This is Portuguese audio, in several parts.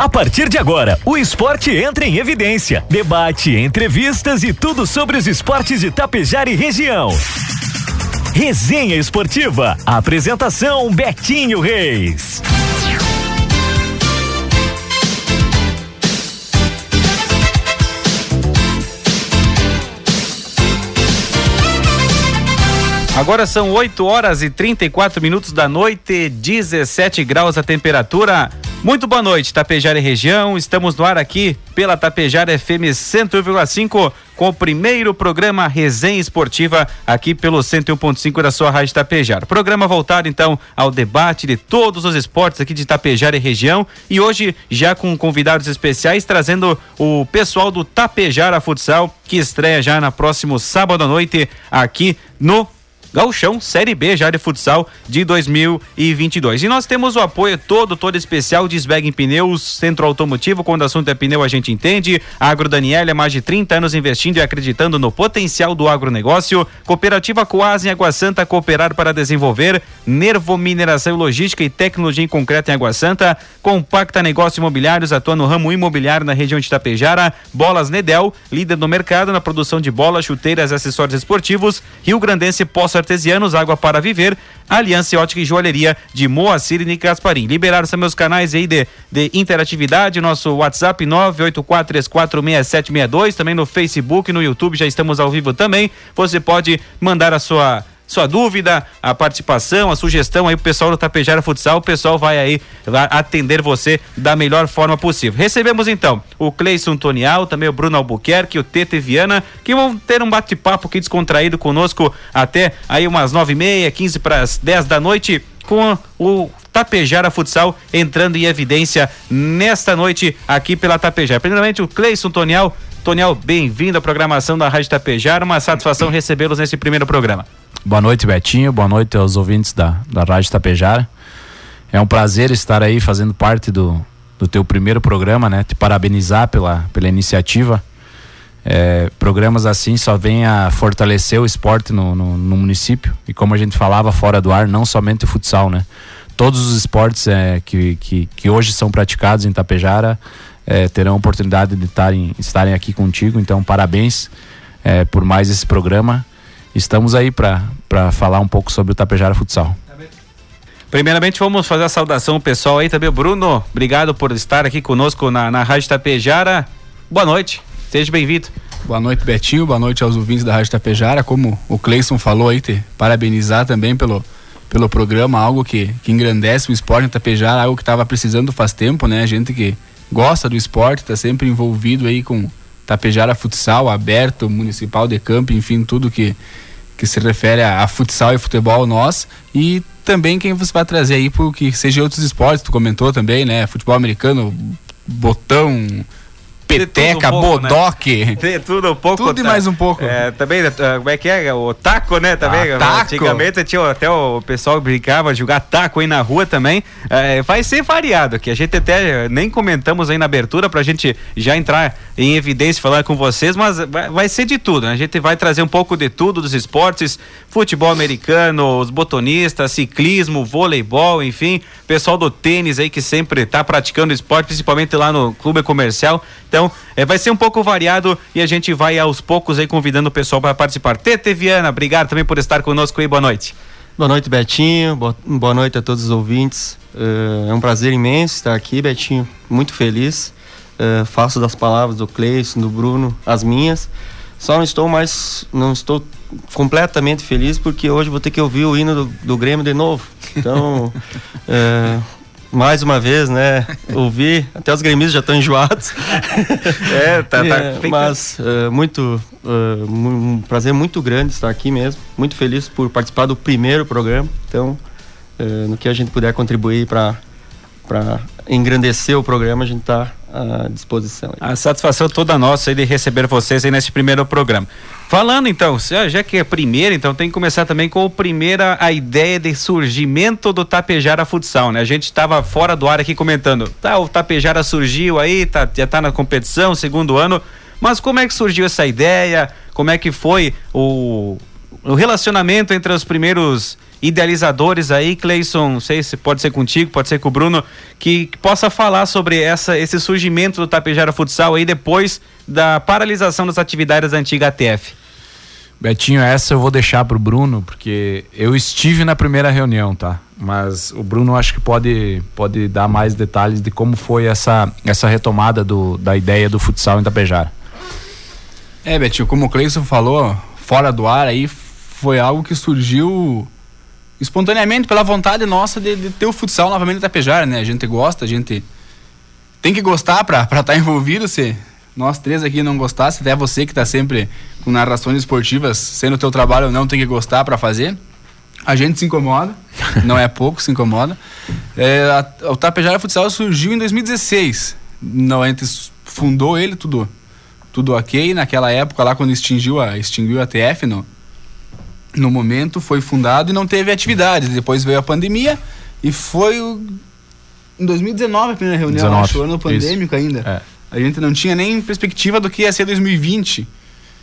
A partir de agora, o esporte entra em evidência. Debate, entrevistas e tudo sobre os esportes de Tapejar e região. Resenha Esportiva. Apresentação Betinho Reis. Agora são 8 horas e 34 minutos da noite, 17 graus a temperatura. Muito boa noite, Tapejara e região. Estamos no ar aqui pela Tapejara FM 101,5 com o primeiro programa Resenha Esportiva aqui pelo 101.5 da sua Rádio Tapejara. Programa voltado então ao debate de todos os esportes aqui de Tapejara e região e hoje já com convidados especiais trazendo o pessoal do Tapejara Futsal que estreia já na próximo sábado à noite aqui no Gauchão Série B já de futsal de 2022. E nós temos o apoio todo, todo especial de Sbeg Pneus, Centro Automotivo, quando o assunto é pneu a gente entende. Agro Daniela, mais de 30 anos investindo e acreditando no potencial do agronegócio. Cooperativa Coasa em Água Santa, cooperar para desenvolver. Nervo Mineração Logística e Tecnologia em Concreto em Água Santa. Compacta Negócios Imobiliários, atua no ramo imobiliário na região de Itapejara. Bolas Nedel, líder no mercado na produção de bolas, chuteiras e acessórios esportivos. Rio Grandense Poça Artesianos, Água para Viver, Aliança Ótica e Joalheria de Moacir e Gasparim. Liberaram os meus canais aí de, de interatividade, nosso WhatsApp 984346762, também no Facebook, no YouTube, já estamos ao vivo também. Você pode mandar a sua sua dúvida, a participação, a sugestão aí pro pessoal do Tapejara Futsal, o pessoal vai aí vai atender você da melhor forma possível. Recebemos então o Cleison Tonial, também o Bruno Albuquerque, o Tete Viana, que vão ter um bate-papo aqui descontraído conosco até aí umas nove e meia, quinze para as dez da noite com o Tapejara Futsal entrando em evidência nesta noite aqui pela Tapejara. Primeiramente o Cleison Tonial, Tonial, bem-vindo à programação da Rádio Tapejara. Uma satisfação recebê-los nesse primeiro programa. Boa noite, Betinho. Boa noite aos ouvintes da, da Rádio Tapejara. É um prazer estar aí fazendo parte do, do teu primeiro programa, né? Te parabenizar pela, pela iniciativa. É, programas assim só vêm a fortalecer o esporte no, no, no, município. E como a gente falava fora do ar, não somente o futsal, né? Todos os esportes é, que, que, que hoje são praticados em Tapejara é, terão a oportunidade de tarem, estarem aqui contigo. Então, parabéns é, por mais esse programa estamos aí para falar um pouco sobre o Tapejara Futsal. Primeiramente, vamos fazer a saudação ao pessoal aí também. Bruno, obrigado por estar aqui conosco na, na Rádio Tapejara. Boa noite, seja bem-vindo. Boa noite, Betinho. Boa noite aos ouvintes da Rádio Tapejara. Como o Cleison falou aí, te parabenizar também pelo, pelo programa, algo que, que engrandece o esporte em Tapejara, algo que estava precisando faz tempo, né? A gente que gosta do esporte, está sempre envolvido aí com Tapejara Futsal, aberto, municipal de campo, enfim, tudo que, que se refere a, a futsal e futebol nós. E também quem você vai trazer aí porque seja outros esportes, tu comentou também, né? Futebol americano, botão, peteca, um pouco, né? bodoque. Né? tudo um pouco. Tudo tá, e mais um pouco. É, também, eh, como é que é? O taco, né? Também. Ah, taco. Antigamente tinha até o pessoal brincava jogar taco aí na rua também. É, vai ser variado aqui. A gente até nem comentamos aí na abertura pra gente já entrar em evidência falar com vocês, mas vai, vai ser de tudo. Né? A gente vai trazer um pouco de tudo dos esportes, futebol americano, os botonistas, ciclismo, voleibol, enfim, pessoal do tênis aí que sempre tá praticando esporte, principalmente lá no clube comercial. Então, é, vai ser um pouco variado e a gente vai aos poucos aí convidando o pessoal para participar. Tete Viana, obrigado também por estar conosco aí. Boa noite. Boa noite, Betinho. Boa, noite a todos os ouvintes. Uh, é um prazer imenso estar aqui, Betinho. Muito feliz. Uh, faço das palavras do Cleison, do Bruno, as minhas. Só não estou mais, não estou completamente feliz porque hoje vou ter que ouvir o hino do, do Grêmio de novo. Então, uh, mais uma vez, né? Ouvir, até os gremistas já estão enjoados. é, tá, tá. É, mas uh, muito, uh, um prazer muito grande estar aqui mesmo. Muito feliz por participar do primeiro programa. Então, no que a gente puder contribuir para engrandecer o programa, a gente está à disposição. A satisfação toda nossa de receber vocês aí nesse primeiro programa. Falando então, já que é primeiro, então tem que começar também com a primeira a ideia de surgimento do Tapejara Futsal, né? A gente estava fora do ar aqui comentando, tá, o Tapejara surgiu aí, tá, já está na competição, segundo ano, mas como é que surgiu essa ideia? Como é que foi o o relacionamento entre os primeiros idealizadores aí, Cleison, não sei se pode ser contigo, pode ser com o Bruno, que, que, possa falar sobre essa, esse surgimento do Tapejara Futsal aí depois da paralisação das atividades da antiga ATF. Betinho, essa eu vou deixar pro Bruno, porque eu estive na primeira reunião, tá? Mas o Bruno acho que pode, pode dar mais detalhes de como foi essa, essa retomada do, da ideia do futsal em Tapejara. É, Betinho, como o Cleison falou, fora do ar aí, foi algo que surgiu espontaneamente pela vontade nossa de, de ter o futsal novamente em Tapejara, né? A gente gosta, a gente tem que gostar para estar tá envolvido, se nós três aqui não gostasse, até você que está sempre com narrações esportivas, sendo o teu trabalho ou não, tem que gostar para fazer. A gente se incomoda, não é pouco, se incomoda. É, a, o Tapejara Futsal surgiu em 2016. Não, a gente fundou ele tudo, tudo ok. Naquela época lá quando extinguiu a, extinguiu a TF no, no momento foi fundado e não teve atividades. Depois veio a pandemia e foi o, em 2019 a primeira reunião, 19, acho, ano pandêmico isso. ainda. É. A gente não tinha nem perspectiva do que ia ser 2020.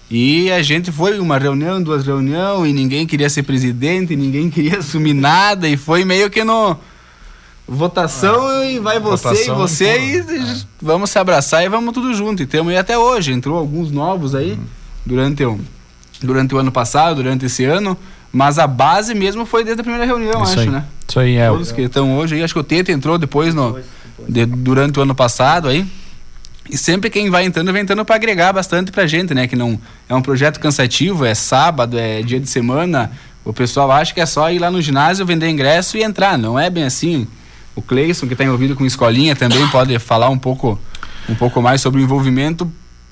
E a gente foi uma reunião, duas reuniões, e ninguém queria ser presidente, ninguém queria assumir nada, e foi meio que no votação é. e vai você votação, e você e é. vamos se abraçar e vamos tudo junto. E temos aí até hoje, entrou alguns novos aí uhum. durante, o, durante o ano passado, durante esse ano, mas a base mesmo foi desde a primeira reunião, Isso acho, aí. né? Isso aí é. Todos que estão hoje aí, acho que o Teta entrou depois no, de, durante o ano passado aí. E sempre quem vai entrando, vem entrando para agregar bastante pra gente, né? Que não é um projeto cansativo, é sábado, é dia de semana. O pessoal acha que é só ir lá no ginásio, vender ingresso e entrar. Não é bem assim. O Cleison, que está envolvido com escolinha, também pode falar um pouco, um pouco mais sobre o envolvimento.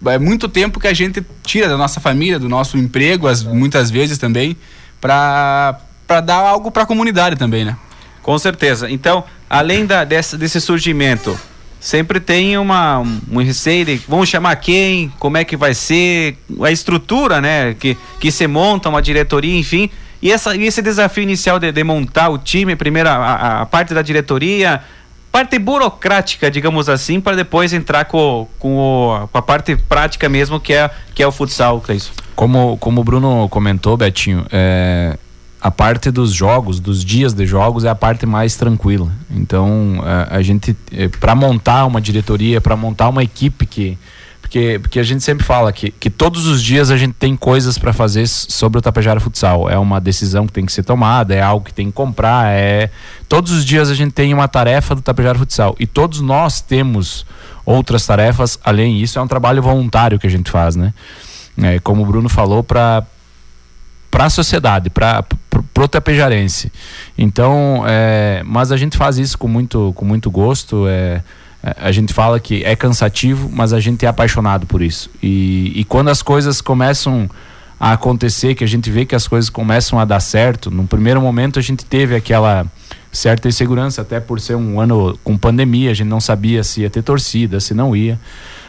É muito tempo que a gente tira da nossa família, do nosso emprego, as, muitas vezes também, para dar algo para a comunidade também, né? Com certeza. Então, além da, desse, desse surgimento sempre tem uma um receio de vamos chamar quem, como é que vai ser, a estrutura, né, que que se monta uma diretoria, enfim. E essa e esse desafio inicial de, de montar o time, primeiro a, a, parte da diretoria, parte burocrática, digamos assim, para depois entrar com, com, o, com, a parte prática mesmo, que é, que é o futsal, Cleison. Como, como o Bruno comentou, Betinho, é, a parte dos jogos, dos dias de jogos, é a parte mais tranquila. Então, a, a gente, é, para montar uma diretoria, para montar uma equipe que. Porque, porque a gente sempre fala que, que todos os dias a gente tem coisas para fazer sobre o Tapejara Futsal. É uma decisão que tem que ser tomada, é algo que tem que comprar. é Todos os dias a gente tem uma tarefa do Tapejara Futsal. E todos nós temos outras tarefas, além disso, é um trabalho voluntário que a gente faz, né? É, como o Bruno falou, para para a sociedade, para o tapejarense. Então, é, mas a gente faz isso com muito, com muito gosto. É, a gente fala que é cansativo, mas a gente é apaixonado por isso. E, e quando as coisas começam a acontecer, que a gente vê que as coisas começam a dar certo, no primeiro momento a gente teve aquela certa insegurança, até por ser um ano com pandemia, a gente não sabia se ia ter torcida, se não ia.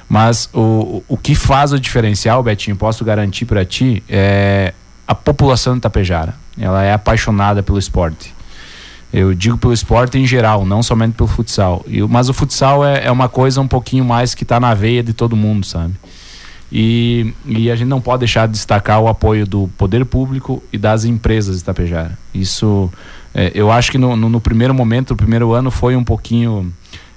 Mas o, o que faz o diferencial, Betinho, posso garantir para ti, é a população de Itapejara. Ela é apaixonada pelo esporte. Eu digo pelo esporte em geral, não somente pelo futsal. E, mas o futsal é, é uma coisa um pouquinho mais que está na veia de todo mundo, sabe? E, e, a gente não pode deixar de destacar o apoio do poder público e das empresas de Itapejara. Isso, é, eu acho que no, no, no, primeiro momento, o primeiro ano foi um pouquinho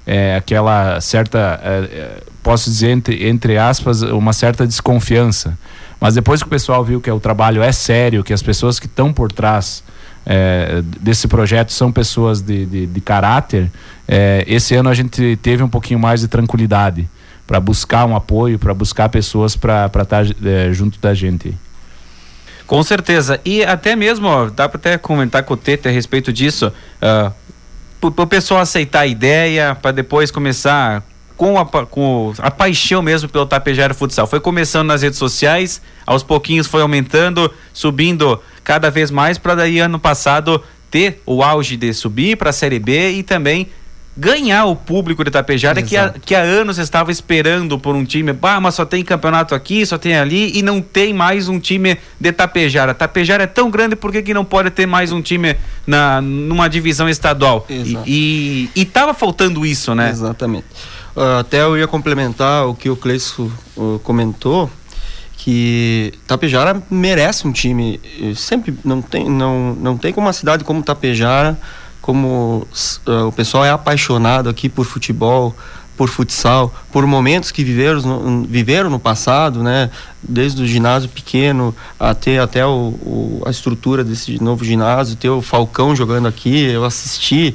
é, aquela certa, é, é posso dizer entre, entre aspas, uma certa desconfiança mas depois que o pessoal viu que o trabalho é sério, que as pessoas que estão por trás é, desse projeto são pessoas de, de, de caráter, é, esse ano a gente teve um pouquinho mais de tranquilidade para buscar um apoio, para buscar pessoas para estar tá, é, junto da gente. Com certeza. E até mesmo, ó, dá para até comentar com o Tete a respeito disso. Uh, para o pessoal aceitar a ideia, para depois começar com a, com a paixão mesmo pelo Tapejara Futsal. Foi começando nas redes sociais, aos pouquinhos foi aumentando, subindo cada vez mais, para daí ano passado ter o auge de subir para a Série B e também ganhar o público de Tapejara que há, que há anos estava esperando por um time, bah, mas só tem campeonato aqui, só tem ali e não tem mais um time de Tapejara. Tapejara é tão grande, por que, que não pode ter mais um time na, numa divisão estadual? Exato. E, e, e tava faltando isso, né? Exatamente. Até eu ia complementar o que o Cleiso uh, comentou, que Tapejara merece um time. Sempre não tem, não, não tem como uma cidade como Tapejara, como uh, o pessoal é apaixonado aqui por futebol, por futsal, por momentos que viveram no, viveram no passado, né? Desde o ginásio pequeno até até o, o, a estrutura desse novo ginásio, ter o Falcão jogando aqui, eu assisti.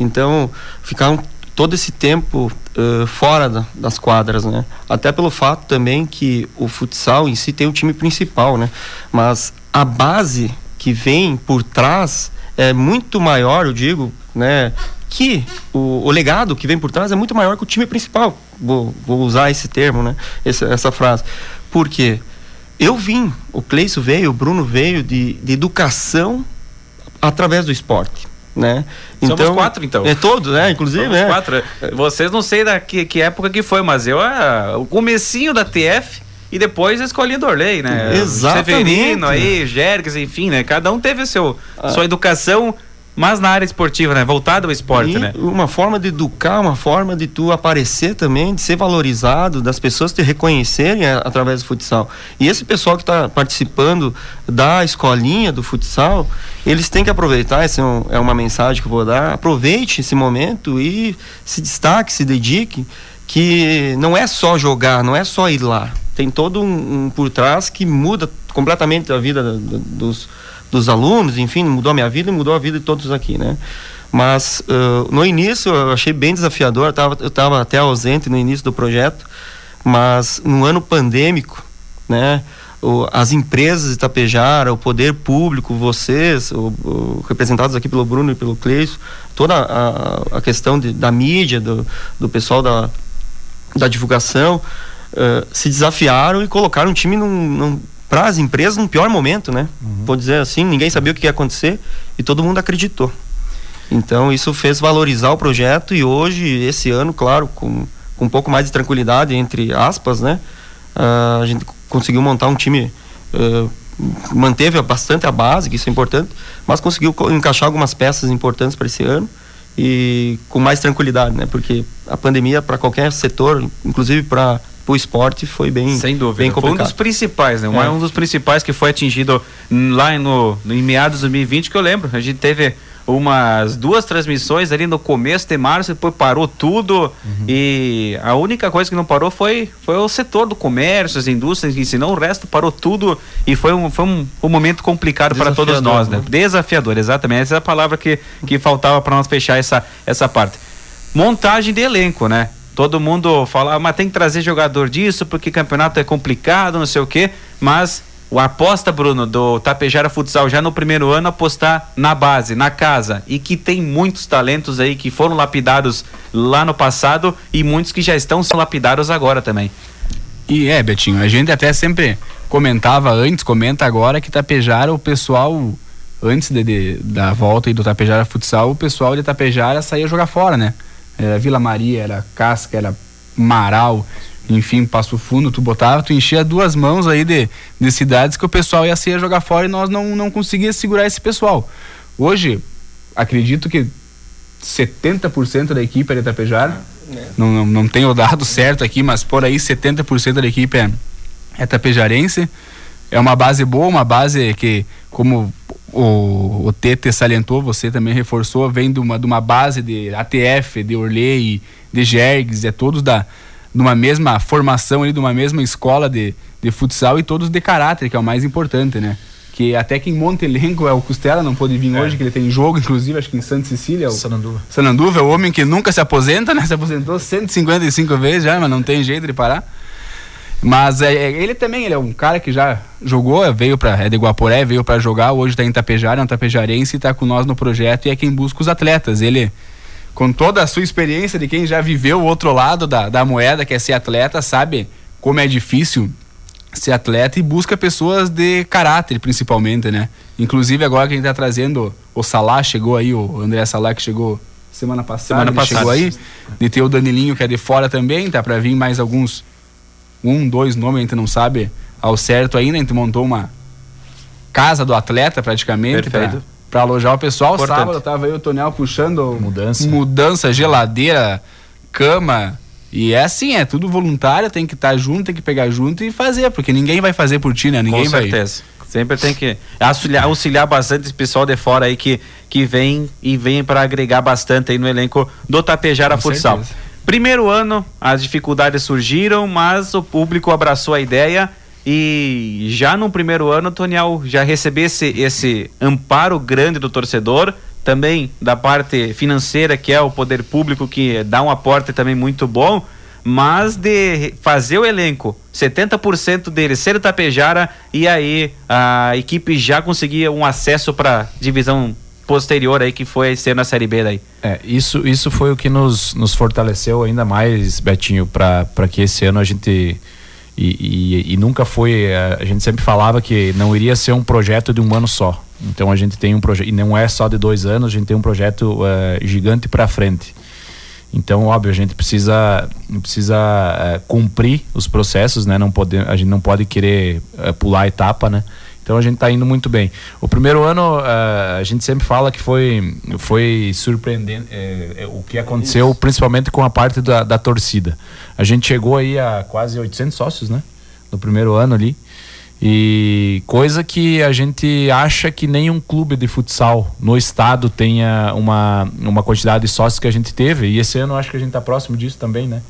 Então, ficaram todo esse tempo uh, fora da, das quadras, né? Até pelo fato também que o futsal em si tem o time principal, né? Mas a base que vem por trás é muito maior, eu digo, né? Que o, o legado que vem por trás é muito maior que o time principal. Vou, vou usar esse termo, né? Essa, essa frase. Por quê? Eu vim, o Cleison veio, o Bruno veio de, de educação através do esporte né? Então, Somos quatro, então. É todos, né? Inclusive, Somos né? quatro. Vocês não sei da que, que época que foi, mas eu, ah, o comecinho da TF e depois a escolinha do Orley, né? Exatamente. Severino aí, Jergs, enfim, né? Cada um teve seu, ah. sua educação mas na área esportiva, né? Voltado ao esporte, e né? Uma forma de educar, uma forma de tu aparecer também, de ser valorizado, das pessoas te reconhecerem através do futsal. E esse pessoal que está participando da escolinha do futsal, eles têm que aproveitar, essa é, um, é uma mensagem que eu vou dar, aproveite esse momento e se destaque, se dedique, que não é só jogar, não é só ir lá. Tem todo um, um por trás que muda completamente a vida dos dos alunos, enfim, mudou a minha vida e mudou a vida de todos aqui, né? Mas uh, no início eu achei bem desafiador, eu tava, eu estava até ausente no início do projeto, mas no ano pandêmico, né? O, as empresas de Itapejara, o poder público, vocês, o, o, representados aqui pelo Bruno e pelo Cleiso, toda a, a questão de, da mídia, do, do pessoal da, da divulgação, uh, se desafiaram e colocaram um time num, num para as empresas no pior momento, né? Uhum. Vou dizer assim, ninguém sabia o que ia acontecer e todo mundo acreditou. Então isso fez valorizar o projeto e hoje, esse ano, claro, com, com um pouco mais de tranquilidade, entre aspas, né? Uh, a gente conseguiu montar um time, uh, manteve bastante a base, que isso é importante, mas conseguiu encaixar algumas peças importantes para esse ano e com mais tranquilidade, né? Porque a pandemia para qualquer setor, inclusive para o esporte foi bem sem dúvida bem complicado. foi um dos principais né é. um dos principais que foi atingido lá no, no em meados de 2020 que eu lembro a gente teve umas duas transmissões ali no começo de março, depois parou tudo uhum. e a única coisa que não parou foi, foi o setor do comércio, as indústrias, senão o resto parou tudo e foi um, foi um, um momento complicado para todos nós, né? né? Desafiador, exatamente, essa é a palavra que, que faltava para nós fechar essa, essa parte. Montagem de elenco, né? Todo mundo fala, ah, mas tem que trazer jogador disso porque campeonato é complicado, não sei o quê. Mas o aposta, Bruno, do Tapejara Futsal já no primeiro ano apostar na base, na casa. E que tem muitos talentos aí que foram lapidados lá no passado e muitos que já estão sendo lapidados agora também. E é, Betinho, a gente até sempre comentava antes, comenta agora que Tapejara, o pessoal, antes de, de da volta do Tapejara Futsal, o pessoal de Tapejara saía jogar fora, né? Era Vila Maria, era Casca, era Marau, enfim, Passo Fundo, tu botava, tu enchia duas mãos aí de, de cidades que o pessoal ia sair jogar fora e nós não, não conseguíamos segurar esse pessoal. Hoje, acredito que 70% da equipe é de Itapejara. É. Não, não, não tenho o dado certo aqui, mas por aí 70% da equipe é, é tapejarense. É uma base boa, uma base que, como o, o Tete salientou, você também reforçou, vem de uma, de uma base de ATF, de Orley, de Jergs, é todos da de uma mesma formação ali, de uma mesma escola de, de futsal e todos de caráter, que é o mais importante, né? Que até quem monta elenco é o Costela, não pôde vir é. hoje, que ele tem jogo, inclusive, acho que em Santa Cecília. O Sananduva. Sananduva é o homem que nunca se aposenta, né? Se aposentou 155 vezes já, mas não tem jeito de parar. Mas é, é, ele também, ele é um cara que já jogou, veio para é de Guaporé, veio para jogar, hoje está em Tapejara, é um tapejarense e está com nós no projeto e é quem busca os atletas. Ele, com toda a sua experiência de quem já viveu o outro lado da, da moeda, que é ser atleta, sabe como é difícil ser atleta e busca pessoas de caráter, principalmente, né? Inclusive agora que a gente está trazendo o Salah, chegou aí, o André Salah que chegou semana passada, semana passada. chegou aí, de ter o Danilinho que é de fora também, tá para vir mais alguns um, dois nomes, a gente não sabe ao certo ainda. A gente montou uma casa do atleta praticamente para alojar o pessoal. Importante. Sábado tava aí o Tonel puxando mudança, mudança geladeira, cama E é assim, é tudo voluntário, tem que estar tá junto, tem que pegar junto e fazer, porque ninguém vai fazer por ti, né? Ninguém Com vai. certeza. Sempre tem que auxiliar, auxiliar bastante esse pessoal de fora aí que, que vem e vem para agregar bastante aí no elenco do Tapejara Com Futsal. certeza. Primeiro ano, as dificuldades surgiram, mas o público abraçou a ideia e já no primeiro ano, Tonial, já recebesse esse amparo grande do torcedor, também da parte financeira, que é o poder público, que dá um aporte também muito bom, mas de fazer o elenco, 70% dele ser Tapejara, e aí a equipe já conseguia um acesso para divisão posterior aí, que foi ser na Série B daí. É, isso, isso foi o que nos, nos fortaleceu ainda mais, Betinho, para que esse ano a gente. E, e, e nunca foi. A, a gente sempre falava que não iria ser um projeto de um ano só. Então a gente tem um projeto. E não é só de dois anos, a gente tem um projeto uh, gigante para frente. Então, óbvio, a gente precisa, precisa uh, cumprir os processos, né? Não pode, a gente não pode querer uh, pular a etapa, né? Então a gente está indo muito bem. O primeiro ano uh, a gente sempre fala que foi, foi surpreendente é, o que aconteceu, Isso. principalmente com a parte da, da torcida. A gente chegou aí a quase 800 sócios, né? No primeiro ano ali. E coisa que a gente acha que nenhum clube de futsal no estado tenha uma, uma quantidade de sócios que a gente teve. E esse ano eu acho que a gente está próximo disso também, né?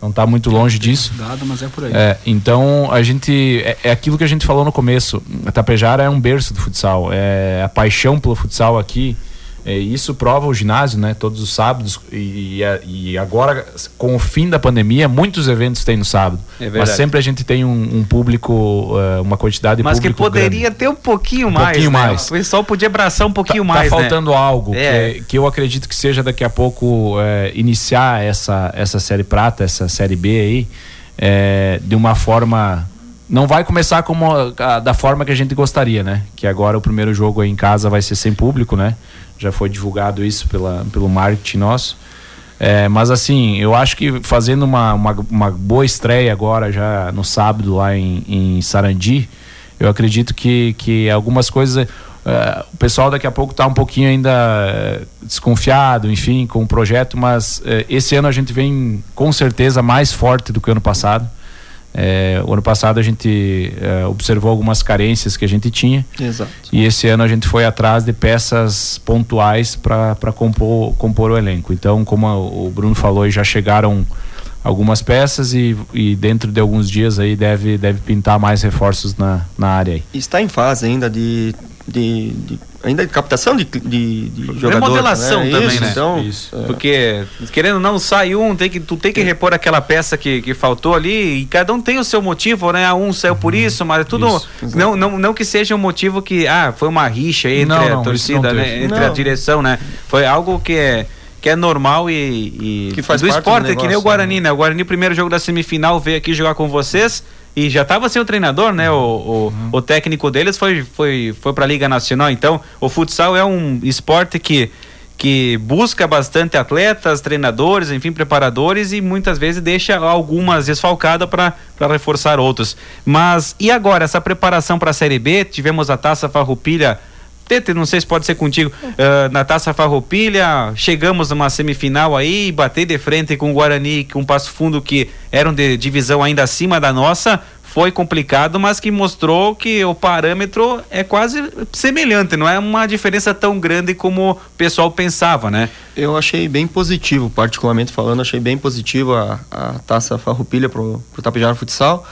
Não está muito longe disso. Dado, mas é por aí. É, então a gente é, é, aquilo que a gente falou no começo. A Tapejara é um berço do futsal, é a paixão pelo futsal aqui. É, isso prova o ginásio, né? Todos os sábados e, e, agora com o fim da pandemia muitos eventos tem no sábado. É mas sempre a gente tem um, um público, uh, uma quantidade de mas que poderia grande. ter um pouquinho um mais. Pouquinho né? mais. O pessoal podia abraçar um pouquinho tá, mais. Tá faltando né? algo é. que, que, eu acredito que seja daqui a pouco é, iniciar essa essa série prata, essa série B aí, é, de uma forma não vai começar como a, da forma que a gente gostaria, né? Que agora o primeiro jogo em casa vai ser sem público, né? já foi divulgado isso pela, pelo marketing nosso. É, mas assim, eu acho que fazendo uma, uma, uma, boa estreia agora, já no sábado lá em, em Sarandi, eu acredito que, que algumas coisas. Uh, o pessoal daqui a pouco está um pouquinho ainda uh, desconfiado, enfim, com o projeto, mas uh, esse ano a gente vem com certeza mais forte do que o ano passado. É, o ano passado a gente é, observou algumas carências que a gente tinha. Exato. E esse ano a gente foi atrás de peças pontuais para compor, compor o elenco. Então, como o Bruno falou, já chegaram algumas peças e, e dentro de alguns dias aí deve, deve pintar mais reforços na, na área aí. Está em fase ainda de, de, de ainda de captação de, de, de jogadores. Remodelação né? também, isso, né? Então, isso. É. Porque, querendo ou não, sai um, tem que, tu tem que repor aquela peça que, que faltou ali e cada um tem o seu motivo, né? Um saiu por uhum. isso, mas é tudo. Isso, não, não, não que seja um motivo que, ah, foi uma rixa entre não, não, a torcida, né? Entre a direção, né? Foi algo que é que é normal e, e que faz do esporte, do negócio, que nem o Guarani, né? O Guarani, primeiro jogo da semifinal, veio aqui jogar com vocês e já estava sem o treinador, né? O, o, uhum. o, técnico deles foi, foi, foi para a Liga Nacional. Então, o futsal é um esporte que, que busca bastante atletas, treinadores, enfim, preparadores e muitas vezes deixa algumas desfalcadas para reforçar outros. Mas e agora, essa preparação para a Série B? Tivemos a taça Farroupilha. Tete, não sei se pode ser contigo, uh, na Taça Farroupilha, chegamos numa semifinal aí, bater de frente com o Guarani, com o Passo Fundo, que eram de divisão ainda acima da nossa, foi complicado, mas que mostrou que o parâmetro é quase semelhante, não é uma diferença tão grande como o pessoal pensava, né? Eu achei bem positivo, particularmente falando, achei bem positivo a, a Taça Farroupilha pro, pro Tapejara Futsal,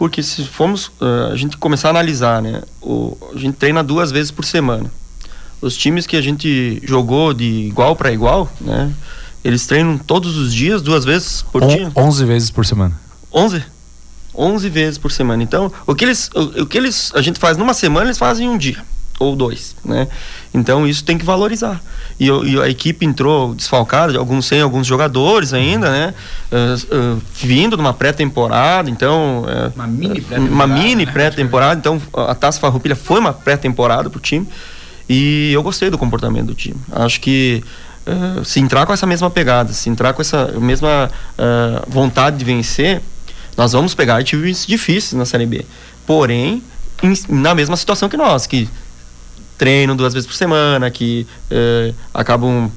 porque se formos uh, a gente começar a analisar, né, o, a gente treina duas vezes por semana. Os times que a gente jogou de igual para igual, né, eles treinam todos os dias, duas vezes por On, dia. 11 vezes por semana. 11? 11 vezes por semana. Então, o que eles o, o que eles a gente faz numa semana, eles fazem em um dia ou dois, né? Então isso tem que valorizar. E, e a equipe entrou desfalcada, alguns sem alguns jogadores ainda, né? Uh, uh, vindo de uma pré-temporada, então uh, uma mini pré-temporada. Uma mini né? pré-temporada, então a Taça Farroupilha foi uma pré-temporada pro time e eu gostei do comportamento do time. Acho que se entrar com essa mesma pegada, se entrar com essa mesma vontade de vencer, nós vamos pegar times difíceis na Série B. Porém, na mesma situação que nós, que treinam duas vezes por semana, que uh, acabam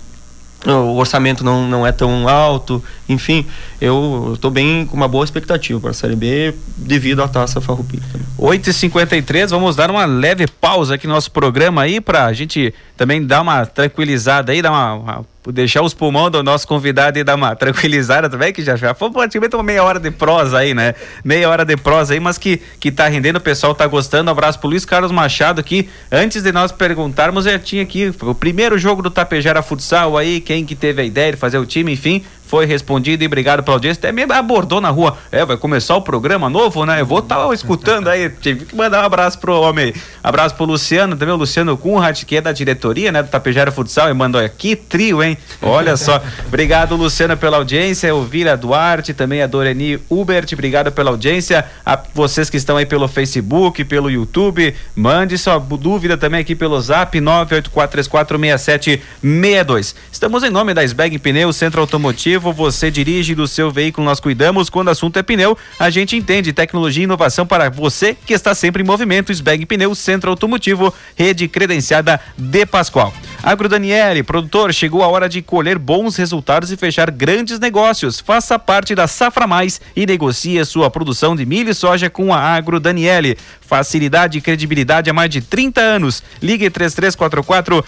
o orçamento não, não é tão alto, enfim, eu estou bem com uma boa expectativa para a Série B devido à taça Farroupilha. 8h53, vamos dar uma leve pausa aqui no nosso programa aí para a gente também dar uma tranquilizada aí, dar uma, uma deixar os pulmões do nosso convidado e dar uma tranquilizada também, que já, já foi praticamente uma meia hora de prosa aí, né? Meia hora de prosa aí, mas que, que tá rendendo, o pessoal tá gostando. Um abraço pro Luiz Carlos Machado aqui. Antes de nós perguntarmos, já tinha aqui o primeiro jogo do Tapejara Futsal aí, quem que teve a ideia de fazer o time, enfim foi respondido e obrigado pela audiência. Até mesmo abordou na rua. É, vai começar o programa novo, né? Eu vou estar tá escutando aí. Tive que mandar um abraço pro homem. Abraço pro Luciano, também o Luciano Kunrad, que é da diretoria, né? Do Tapejara Futsal, e mandou aqui trio, hein? Olha só. obrigado, Luciano, pela audiência. O Vira Duarte, também a Doreni Hubert, obrigado pela audiência. A vocês que estão aí pelo Facebook, pelo YouTube, mande sua dúvida também aqui pelo zap 984346762. Estamos em nome da Sbag Pneus, Centro Automotivo você dirige do seu veículo, nós cuidamos. Quando o assunto é pneu, a gente entende. Tecnologia e inovação para você que está sempre em movimento. Sbag Pneus, Centro Automotivo, rede credenciada de Pascoal. Agro Daniele, produtor, chegou a hora de colher bons resultados e fechar grandes negócios. Faça parte da Safra Mais e negocie sua produção de milho e soja com a Agro Daniele. Facilidade e credibilidade há mais de 30 anos. Ligue 3344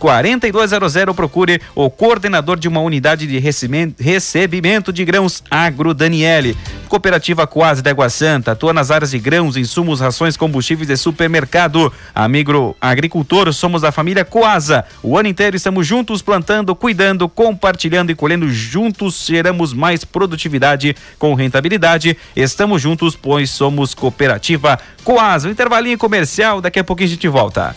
4200 procure o coordenador de uma unidade de recebimento de grãos Agro Daniele. Cooperativa Quase da Água Santa, atua nas áreas de grãos, insumos, rações, combustíveis de supermercado. Amigo agricultor, somos da família Coasa. O ano inteiro estamos juntos plantando, cuidando, compartilhando e colhendo juntos, geramos mais produtividade com rentabilidade. Estamos juntos, pois somos cooperativa Coasa. Um intervalinho comercial, daqui a pouquinho a gente volta.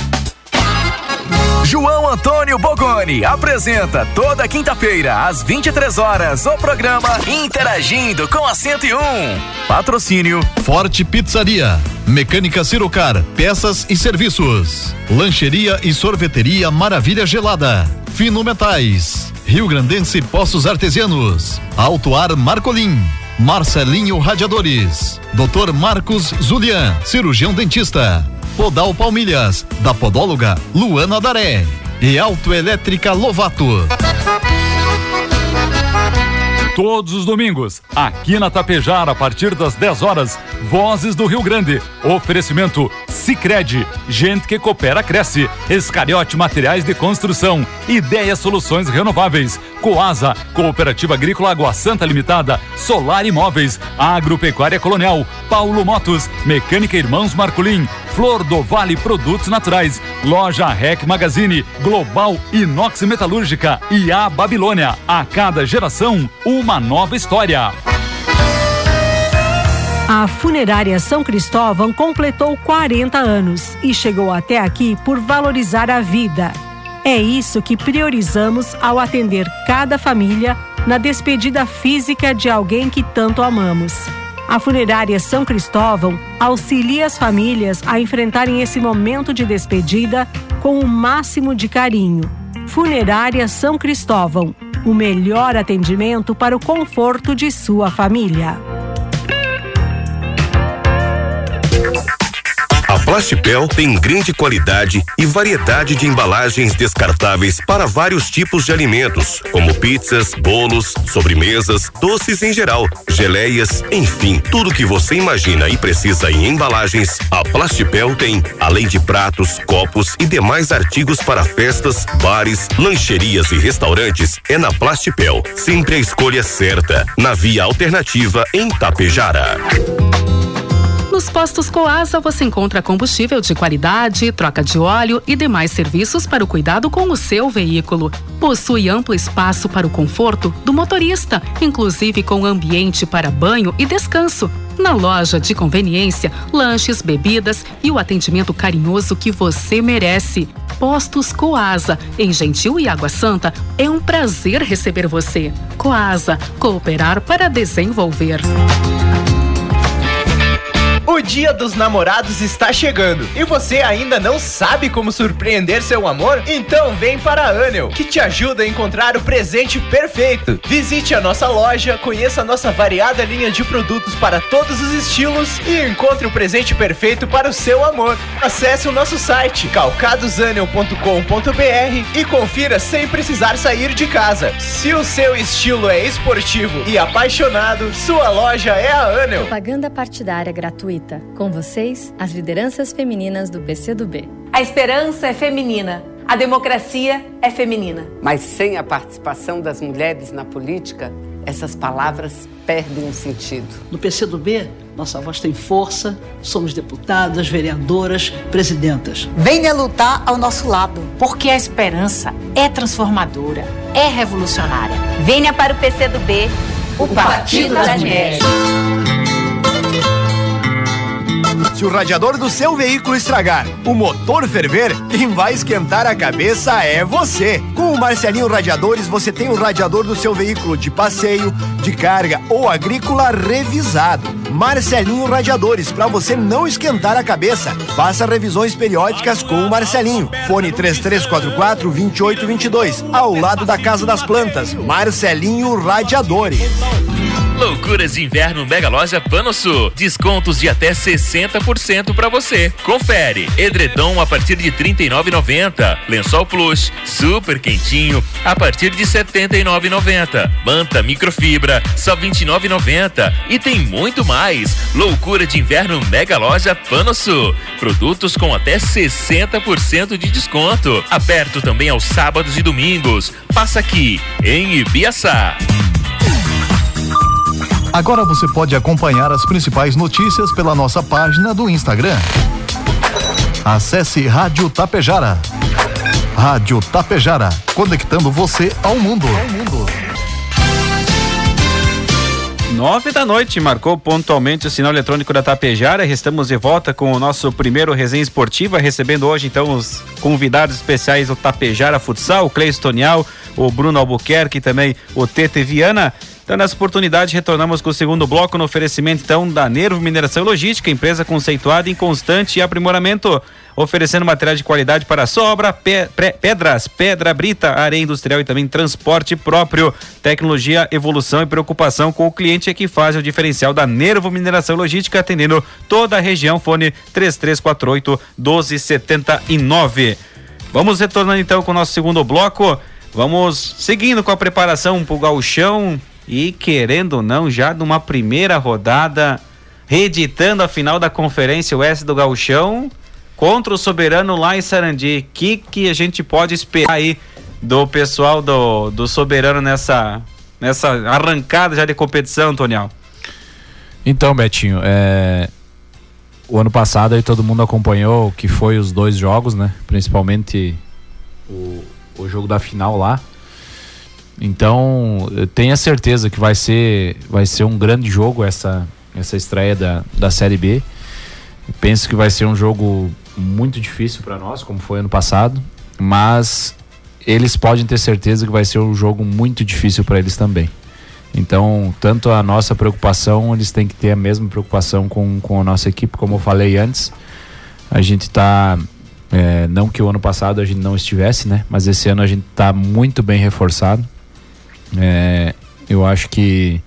João Antônio Bogoni apresenta toda quinta-feira às 23 horas o programa Interagindo com a 101. Patrocínio Forte Pizzaria, Mecânica Cirocar, peças e serviços. Lancheria e sorveteria Maravilha Gelada. Fino Metais. Rio Grandense Poços Artesianos. Auto Marcolim. Marcelinho Radiadores. Dr. Marcos Zulian, cirurgião dentista. Podal Palmilhas, da podóloga Luana Daré e Autoelétrica Lovato. Todos os domingos, aqui na Tapejara, a partir das 10 horas, Vozes do Rio Grande. Oferecimento Sicredi, gente que coopera cresce. Escariote Materiais de Construção, Ideia Soluções Renováveis, Coasa, Cooperativa Agrícola Água Santa Limitada, Solar Imóveis, Agropecuária Colonial, Paulo Motos, Mecânica Irmãos Marculin, Flor do Vale Produtos Naturais, Loja Rec Magazine, Global Inox Metalúrgica e a Babilônia. A cada geração, uma nova história. A funerária São Cristóvão completou 40 anos e chegou até aqui por valorizar a vida. É isso que priorizamos ao atender cada família na despedida física de alguém que tanto amamos. A funerária São Cristóvão auxilia as famílias a enfrentarem esse momento de despedida com o máximo de carinho. Funerária São Cristóvão o melhor atendimento para o conforto de sua família. Plastipel tem grande qualidade e variedade de embalagens descartáveis para vários tipos de alimentos, como pizzas, bolos, sobremesas, doces em geral, geleias, enfim, tudo que você imagina e precisa em embalagens, a Plastipel tem, além de pratos, copos e demais artigos para festas, bares, lancherias e restaurantes, é na Plastipel. Sempre a escolha certa, na via alternativa em Tapejara. Nos postos Coasa você encontra combustível de qualidade, troca de óleo e demais serviços para o cuidado com o seu veículo. Possui amplo espaço para o conforto do motorista, inclusive com ambiente para banho e descanso. Na loja de conveniência, lanches, bebidas e o atendimento carinhoso que você merece. Postos Coasa, em Gentil e Água Santa, é um prazer receber você. Coasa, cooperar para desenvolver. O Dia dos Namorados está chegando e você ainda não sabe como surpreender seu amor? Então vem para a Anel, que te ajuda a encontrar o presente perfeito. Visite a nossa loja, conheça a nossa variada linha de produtos para todos os estilos e encontre o presente perfeito para o seu amor. Acesse o nosso site calcadosanel.com.br e confira sem precisar sair de casa. Se o seu estilo é esportivo e apaixonado, sua loja é a Anel. Propaganda partidária gratuita. Com vocês, as lideranças femininas do PCdoB. A esperança é feminina. A democracia é feminina. Mas sem a participação das mulheres na política, essas palavras perdem o sentido. No PCdoB, nossa voz tem força, somos deputadas, vereadoras, presidentas. Venha lutar ao nosso lado, porque a esperança é transformadora, é revolucionária. Venha para o PCdoB, o, o Partido, Partido das, das Mulheres. Se o radiador do seu veículo estragar, o motor ferver, quem vai esquentar a cabeça é você. Com o Marcelinho Radiadores, você tem o radiador do seu veículo de passeio, de carga ou agrícola revisado. Marcelinho Radiadores, para você não esquentar a cabeça. Faça revisões periódicas com o Marcelinho. Fone 3344 2822, ao lado da Casa das Plantas. Marcelinho Radiadores. Loucuras de inverno Mega Loja Panosul. Descontos de até 60% para você. Confere. Edredom a partir de R$ 39,90. Lençol Plus, super quentinho, a partir de R$ 79,90. Manta microfibra, só R$ 29,90. E tem muito mais. Loucura de inverno Mega Loja Panosul. Produtos com até 60% de desconto. Aberto também aos sábados e domingos. Passa aqui em Ibiaçá. Agora você pode acompanhar as principais notícias pela nossa página do Instagram. Acesse Rádio Tapejara. Rádio Tapejara, conectando você ao mundo. Nove da noite, marcou pontualmente o sinal eletrônico da Tapejara. Estamos de volta com o nosso primeiro resenha esportiva, recebendo hoje então os convidados especiais do Tapejara Futsal, o Cleis Tonial, o Bruno Albuquerque e também o Tete Viana. Então, nessa oportunidade, retornamos com o segundo bloco no oferecimento, então, da Nervo Mineração e Logística, empresa conceituada em constante aprimoramento, oferecendo materiais de qualidade para sobra, pe pedras, pedra brita, areia industrial e também transporte próprio. Tecnologia, evolução e preocupação com o cliente é que faz o diferencial da Nervo Mineração e Logística, atendendo toda a região. Fone 3348 1279. Vamos retornando então com o nosso segundo bloco. Vamos seguindo com a preparação para o gauchão, e querendo ou não, já numa primeira rodada, reeditando a final da Conferência Oeste do Gauchão contra o Soberano lá em Sarandi. O que, que a gente pode esperar aí do pessoal do, do Soberano nessa, nessa arrancada já de competição, Antonial? Então, Betinho, é... o ano passado aí todo mundo acompanhou o que foi os dois jogos, né? Principalmente o, o jogo da final lá. Então, tenha certeza que vai ser, vai ser um grande jogo essa, essa estreia da, da Série B. penso que vai ser um jogo muito difícil para nós, como foi ano passado, mas eles podem ter certeza que vai ser um jogo muito difícil para eles também. Então, tanto a nossa preocupação, eles têm que ter a mesma preocupação com, com a nossa equipe, como eu falei antes. A gente está é, não que o ano passado a gente não estivesse, né? Mas esse ano a gente está muito bem reforçado. É, eu acho que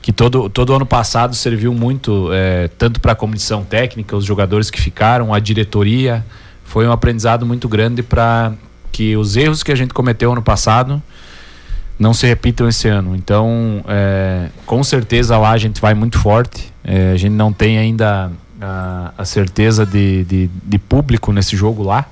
que todo, todo ano passado serviu muito é, tanto para a comissão técnica, os jogadores que ficaram, a diretoria. Foi um aprendizado muito grande para que os erros que a gente cometeu ano passado não se repitam esse ano. Então, é, com certeza lá a gente vai muito forte. É, a gente não tem ainda a, a certeza de, de, de, público nesse jogo lá.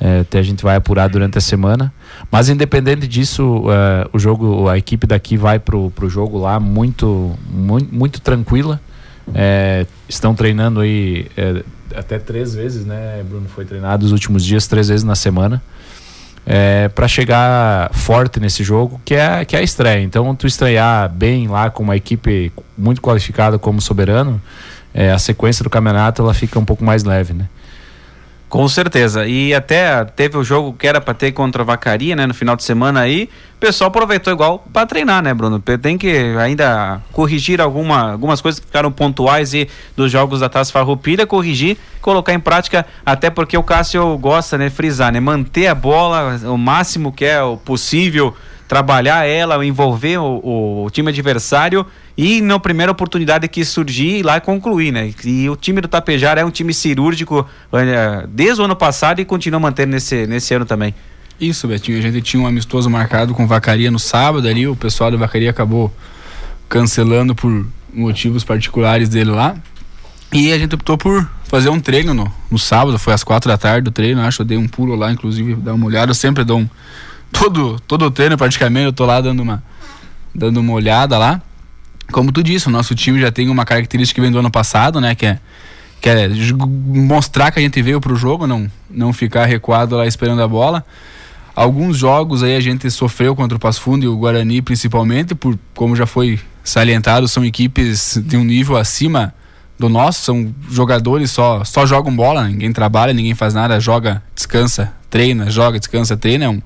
É, até a gente vai apurar durante a semana. Mas independente disso, o jogo, a equipe daqui vai pro, pro jogo lá muito, muito, muito tranquila. é, estão treinando aí é, até três vezes, né, Bruno? Foi treinado os últimos dias, três vezes na semana. É, para chegar forte nesse jogo, que é, que é a estreia. Então, tu estrear bem lá com uma equipe muito qualificada como Soberano, é, a sequência do campeonato ela fica um pouco mais leve, né? Com certeza. E até teve o jogo que era para ter contra a Vacaria, né, no final de semana aí. O pessoal aproveitou igual para treinar, né, Bruno? Tem que ainda corrigir alguma, algumas coisas que ficaram pontuais e dos jogos da Taça Farroupilha, corrigir, colocar em prática, até porque o Cássio gosta, né, frisar, né, manter a bola o máximo que é o possível trabalhar ela, envolver o, o, time adversário e na primeira oportunidade que surgir ir lá concluir, né? E o time do Tapejara é um time cirúrgico eh, desde o ano passado e continua mantendo nesse, nesse ano também. Isso, Betinho. A gente tinha um amistoso marcado com Vacaria no sábado ali, o pessoal do Vacaria acabou cancelando por motivos particulares dele lá. E a gente optou por fazer um treino no, no sábado, foi às quatro da tarde o treino, acho, eu dei um pulo lá, inclusive, dar uma olhada, eu sempre dou um todo, todo o treino praticamente, eu tô lá dando uma, dando uma olhada lá. Como tu disse, o nosso time já tem uma característica que vem do ano passado, né? Que é, que é mostrar que a gente veio pro jogo, não, não ficar recuado lá esperando a bola. Alguns jogos aí a gente sofreu contra o Passo Fundo e o Guarani principalmente, por como já foi salientado, são equipes de um nível acima do nosso, são jogadores só só jogam bola, ninguém trabalha, ninguém faz nada, joga, descansa, treina, joga, descansa, treina, é um,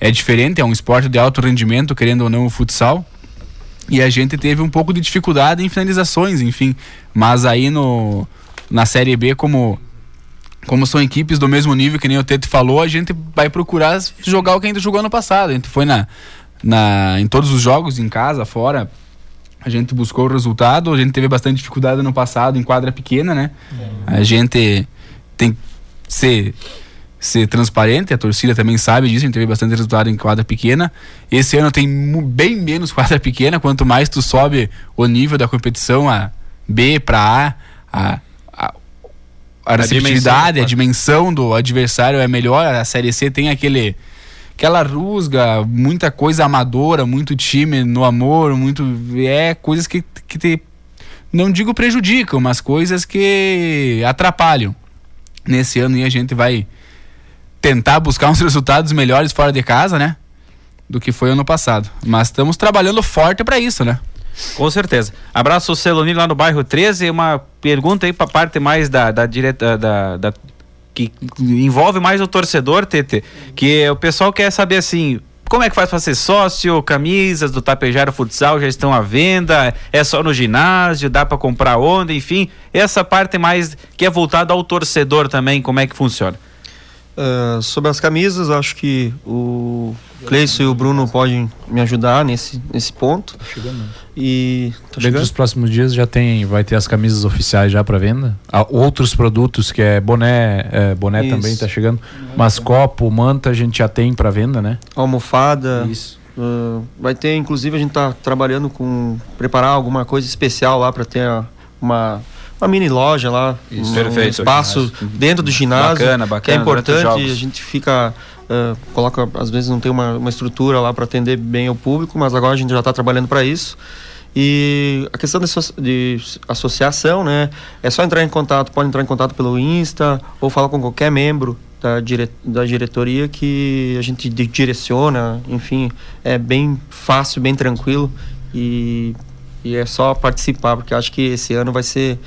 é diferente, é um esporte de alto rendimento, querendo ou não, o futsal. E a gente teve um pouco de dificuldade em finalizações, enfim. Mas aí no, na Série B, como, como são equipes do mesmo nível que nem o Tete falou, a gente vai procurar jogar o que a gente jogou ano passado. A gente foi na, na, em todos os jogos, em casa, fora. A gente buscou o resultado, a gente teve bastante dificuldade no passado em quadra pequena, né? A gente tem que ser ser transparente, a torcida também sabe disso, a gente teve bastante resultado em quadra pequena. Esse ano tem bem menos quadra pequena, quanto mais tu sobe o nível da competição, a B para A, a, a, a receptividade, a dimensão do adversário é melhor, a Série C tem aquele aquela rusga, muita coisa amadora, muito time no amor, muito é coisas que, que te, não digo prejudicam, mas coisas que atrapalham. Nesse ano aí a gente vai tentar buscar uns resultados melhores fora de casa, né? Do que foi ano passado. Mas estamos trabalhando forte para isso, né? Com certeza. Abraço o Celonino lá no bairro 13. Uma pergunta aí para parte mais da, da direta da, da, que envolve mais o torcedor, Tete. Que o pessoal quer saber assim. Como é que faz para ser sócio? Camisas do Tapejara Futsal já estão à venda? É só no ginásio? Dá para comprar onde? Enfim, essa parte mais que é voltada ao torcedor também, como é que funciona? Uh, sobre as camisas, acho que o Cleison e o Bruno podem me ajudar nesse, nesse ponto. Tá chegando. E tá Dentro dos próximos dias já tem, vai ter as camisas oficiais já para venda. Há outros produtos que é boné, é, boné Isso. também está chegando. Mas copo, manta a gente já tem para venda, né? Almofada. Isso. Uh, vai ter, inclusive a gente está trabalhando com preparar alguma coisa especial lá para ter uma uma mini loja lá, Isso, um perfeito, espaço dentro do ginásio, bacana, bacana, que é importante. A gente fica uh, coloca às vezes não tem uma, uma estrutura lá para atender bem o público, mas agora a gente já está trabalhando para isso. E a questão de, de, associação, né? É só entrar em contato, pode entrar em contato pelo Insta ou falar com qualquer membro da, dire, da diretoria que a gente direciona, enfim, é bem fácil, bem tranquilo e e é só participar, porque acho que esse ano vai ser.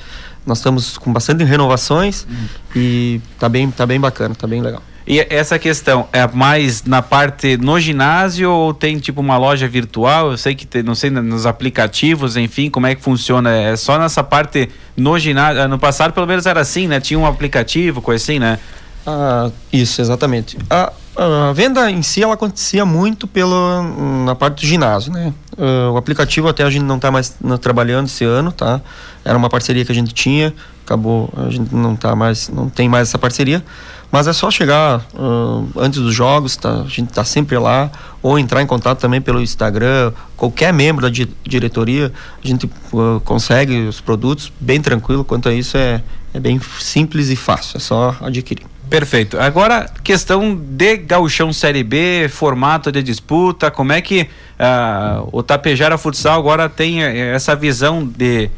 Nós estamos com bastante renovações uhum. e tá bem, tá bem bacana, tá bem legal. E essa questão é mais na parte no ginásio ou tem tipo uma loja virtual? Eu sei que tem, não sei nos aplicativos, enfim, como é que funciona? É só nessa parte no ginásio. No passado pelo menos era assim, né? Tinha um aplicativo, coisa assim, né? Ah, isso, exatamente. A, a venda em si ela acontecia muito pela, na parte do ginásio, né? Uh, o aplicativo até a gente não está mais trabalhando esse ano, tá? Era uma parceria que a gente tinha, acabou, a gente não tá mais, não tem mais essa parceria. Mas é só chegar uh, antes dos jogos, tá? a gente está sempre lá, ou entrar em contato também pelo Instagram, qualquer membro da di diretoria, a gente uh, consegue os produtos bem tranquilo, quanto a isso é, é bem simples e fácil, é só adquirir. Perfeito. Agora, questão de gauchão Série B, formato de disputa, como é que uh, o Tapejara Futsal agora tem eh, essa visão de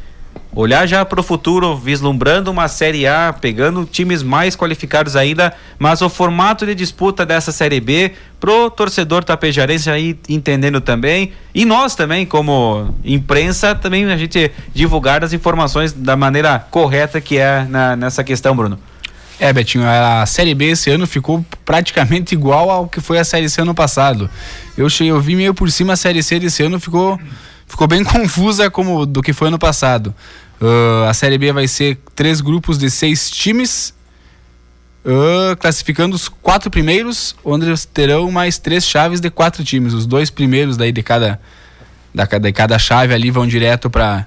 olhar já para o futuro, vislumbrando uma Série A, pegando times mais qualificados ainda, mas o formato de disputa dessa Série B pro torcedor tapejarense aí entendendo também e nós também como imprensa também a gente divulgar as informações da maneira correta que é na, nessa questão, Bruno. É, Betinho, a Série B esse ano ficou praticamente igual ao que foi a Série C ano passado. Eu cheguei, eu vi meio por cima a Série C desse ano ficou ficou bem confusa como do que foi ano passado. Uh, a Série B vai ser três grupos de seis times, uh, classificando os quatro primeiros, onde terão mais três chaves de quatro times. Os dois primeiros daí de cada, da, de cada chave ali vão direto para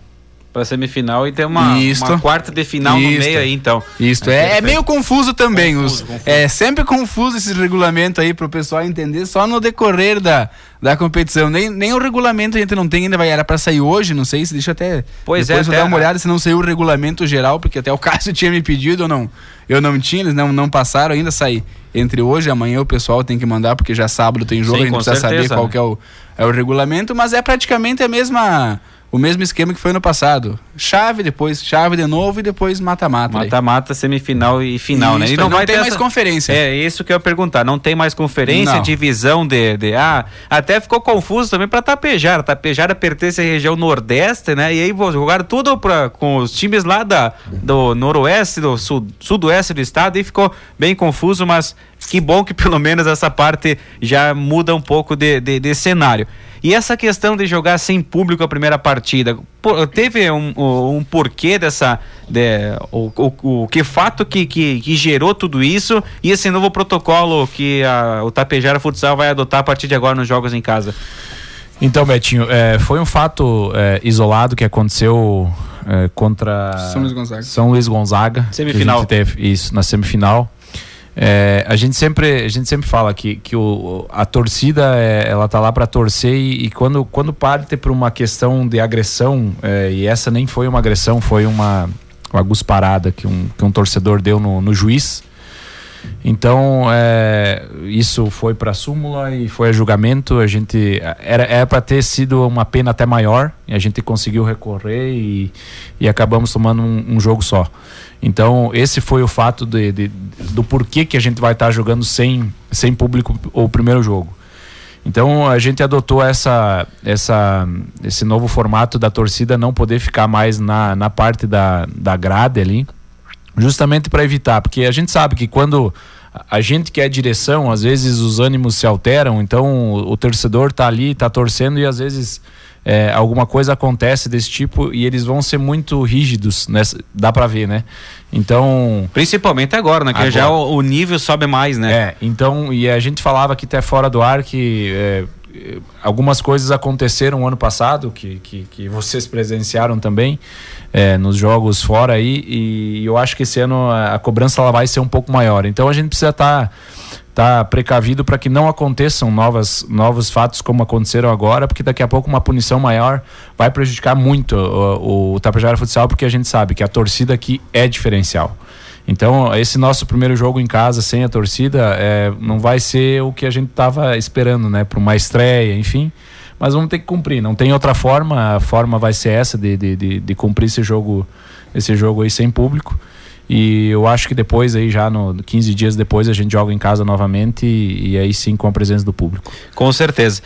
para semifinal e tem uma, uma, quarta de final Isto. no meio aí, então. Isso, é, é, meio confuso também. Confuso, os, confuso. É sempre confuso esse regulamento aí para o pessoal entender só no decorrer da, da competição. Nem, nem o regulamento a gente não tem ainda, vai era para sair hoje, não sei se deixa até. Pois é, depois é, eu dar uma olhada se não saiu o regulamento geral, porque até o Cássio tinha me pedido, eu não, eu não tinha, eles não, não passaram ainda sair. Entre hoje e amanhã o pessoal tem que mandar, porque já sábado tem jogo, Sim, a gente precisa certeza, saber qual né? é, o, é o regulamento, mas é praticamente a mesma o mesmo esquema que foi no passado. Chave, depois chave de novo e depois mata-mata. Mata-mata, semifinal e final, né? Isso, né? E não, não vai tem mais essa... conferência. É, isso que eu ia perguntar. Não tem mais conferência, não. divisão de, de. Ah, até ficou confuso também para Tapejara. Tapejara pertence à região Nordeste, né? E aí jogaram tudo pra, com os times lá da, do Noroeste, do sul, Sudoeste do estado, e ficou bem confuso, mas que bom que pelo menos essa parte já muda um pouco de, de, de cenário. E essa questão de jogar sem público a primeira partida, teve um, um, porquê dessa. De, o, o, o, que fato que, que, que, gerou tudo isso e esse novo protocolo que a, o Tapejara Futsal vai adotar a partir de agora nos jogos em casa? Então, Betinho, é, foi um fato é, isolado que aconteceu é, contra São Luís Gonzaga. São Luís Gonzaga. Semifinal. teve isso, na semifinal. É, a gente sempre a gente sempre fala que, que o, a torcida é, ela tá lá para torcer e, e, quando quando parte por uma questão de agressão é, e essa nem foi uma agressão foi uma uma gusparada que um, que um torcedor deu no, no juiz então é, isso foi para súmula e foi a julgamento. A gente era para ter sido uma pena até maior e a gente conseguiu recorrer e, e acabamos tomando um, um jogo só. Então, esse foi o fato de, de, do porquê que a gente vai estar jogando sem, sem público o primeiro jogo. Então, a gente adotou essa, essa, esse novo formato da torcida não poder ficar mais na, na parte da, da grade ali, justamente para evitar, porque a gente sabe que quando a gente que é direção, às vezes os ânimos se alteram, então o, o torcedor está ali, está torcendo e às vezes é, alguma coisa acontece desse tipo e eles vão ser muito rígidos, dá para ver, né? Então. Principalmente agora, né? Que agora. já o, o, nível sobe mais, né? É, então, e a gente falava aqui até fora do ar que. É, algumas coisas aconteceram ano passado que, que, que vocês presenciaram também é, nos jogos fora aí e, eu acho que esse ano a, a, cobrança ela vai ser um pouco maior então a gente precisa estar tá tá precavido para que não aconteçam novas, novos fatos como aconteceram agora, porque daqui a pouco uma punição maior vai prejudicar muito o, o Tapejara Futsal, porque a gente sabe que a torcida aqui é diferencial. Então, esse nosso primeiro jogo em casa sem a torcida é, não vai ser o que a gente estava esperando, né? Para uma estreia, enfim. Mas vamos ter que cumprir. Não tem outra forma. A forma vai ser essa de, de, de, de cumprir esse jogo, esse jogo aí sem público. E eu acho que depois aí já no 15 dias depois a gente joga em casa novamente e, e, aí sim com a presença do público. Com certeza.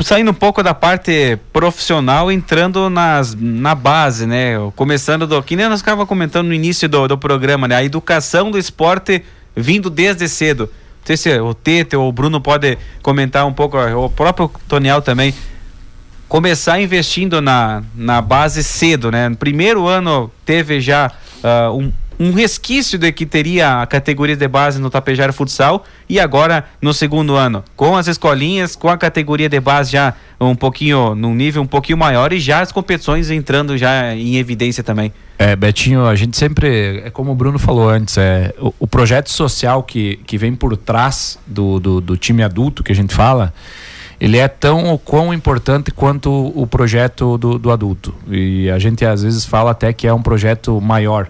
Saindo um pouco da parte profissional, entrando nas, na base, né? Começando do que nem nós estávamos comentando no início do, do programa, né? A educação do esporte vindo desde cedo. Não sei se o Tete ou o Bruno pode comentar um pouco, o próprio Toniel também começar investindo na, na base cedo, né? No primeiro ano teve já uh, um, um resquício de que teria a categoria de base no Tapejara Futsal e agora no segundo ano, com as escolinhas, com a categoria de base já um pouquinho, num nível um pouquinho maior e já as competições entrando já em evidência também. É, Betinho, a gente sempre, é como o Bruno falou antes, é, o, o projeto social que, que vem por trás do, do, do time adulto que a gente fala, ele é tão ou quão importante quanto o projeto do, do adulto. E a gente às vezes fala até que é um projeto maior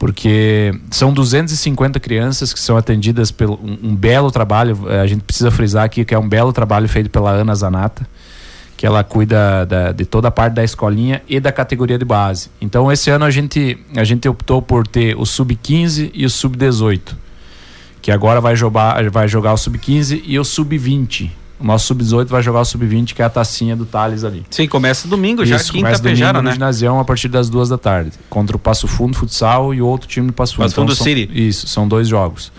porque são 250 crianças que são atendidas pelo um, um, belo trabalho, eh, a gente precisa frisar aqui que é um belo trabalho feito pela Ana Zanata, que ela cuida da, de toda a parte da escolinha e da categoria de base. Então esse ano a gente a gente optou por ter o sub 15 e o sub 18, que agora vai jogar vai jogar o sub 15 e o sub 20. O nosso sub-18 vai jogar o sub-20, que é a tacinha do Thales ali. Sim, começa domingo, já Isso, quinta começa pejara, domingo né? no ginasião a partir das duas da tarde. Contra o Passo Fundo Futsal e o outro time do Passo Fundo. Passo Fundo são, City. Isso, são dois jogos.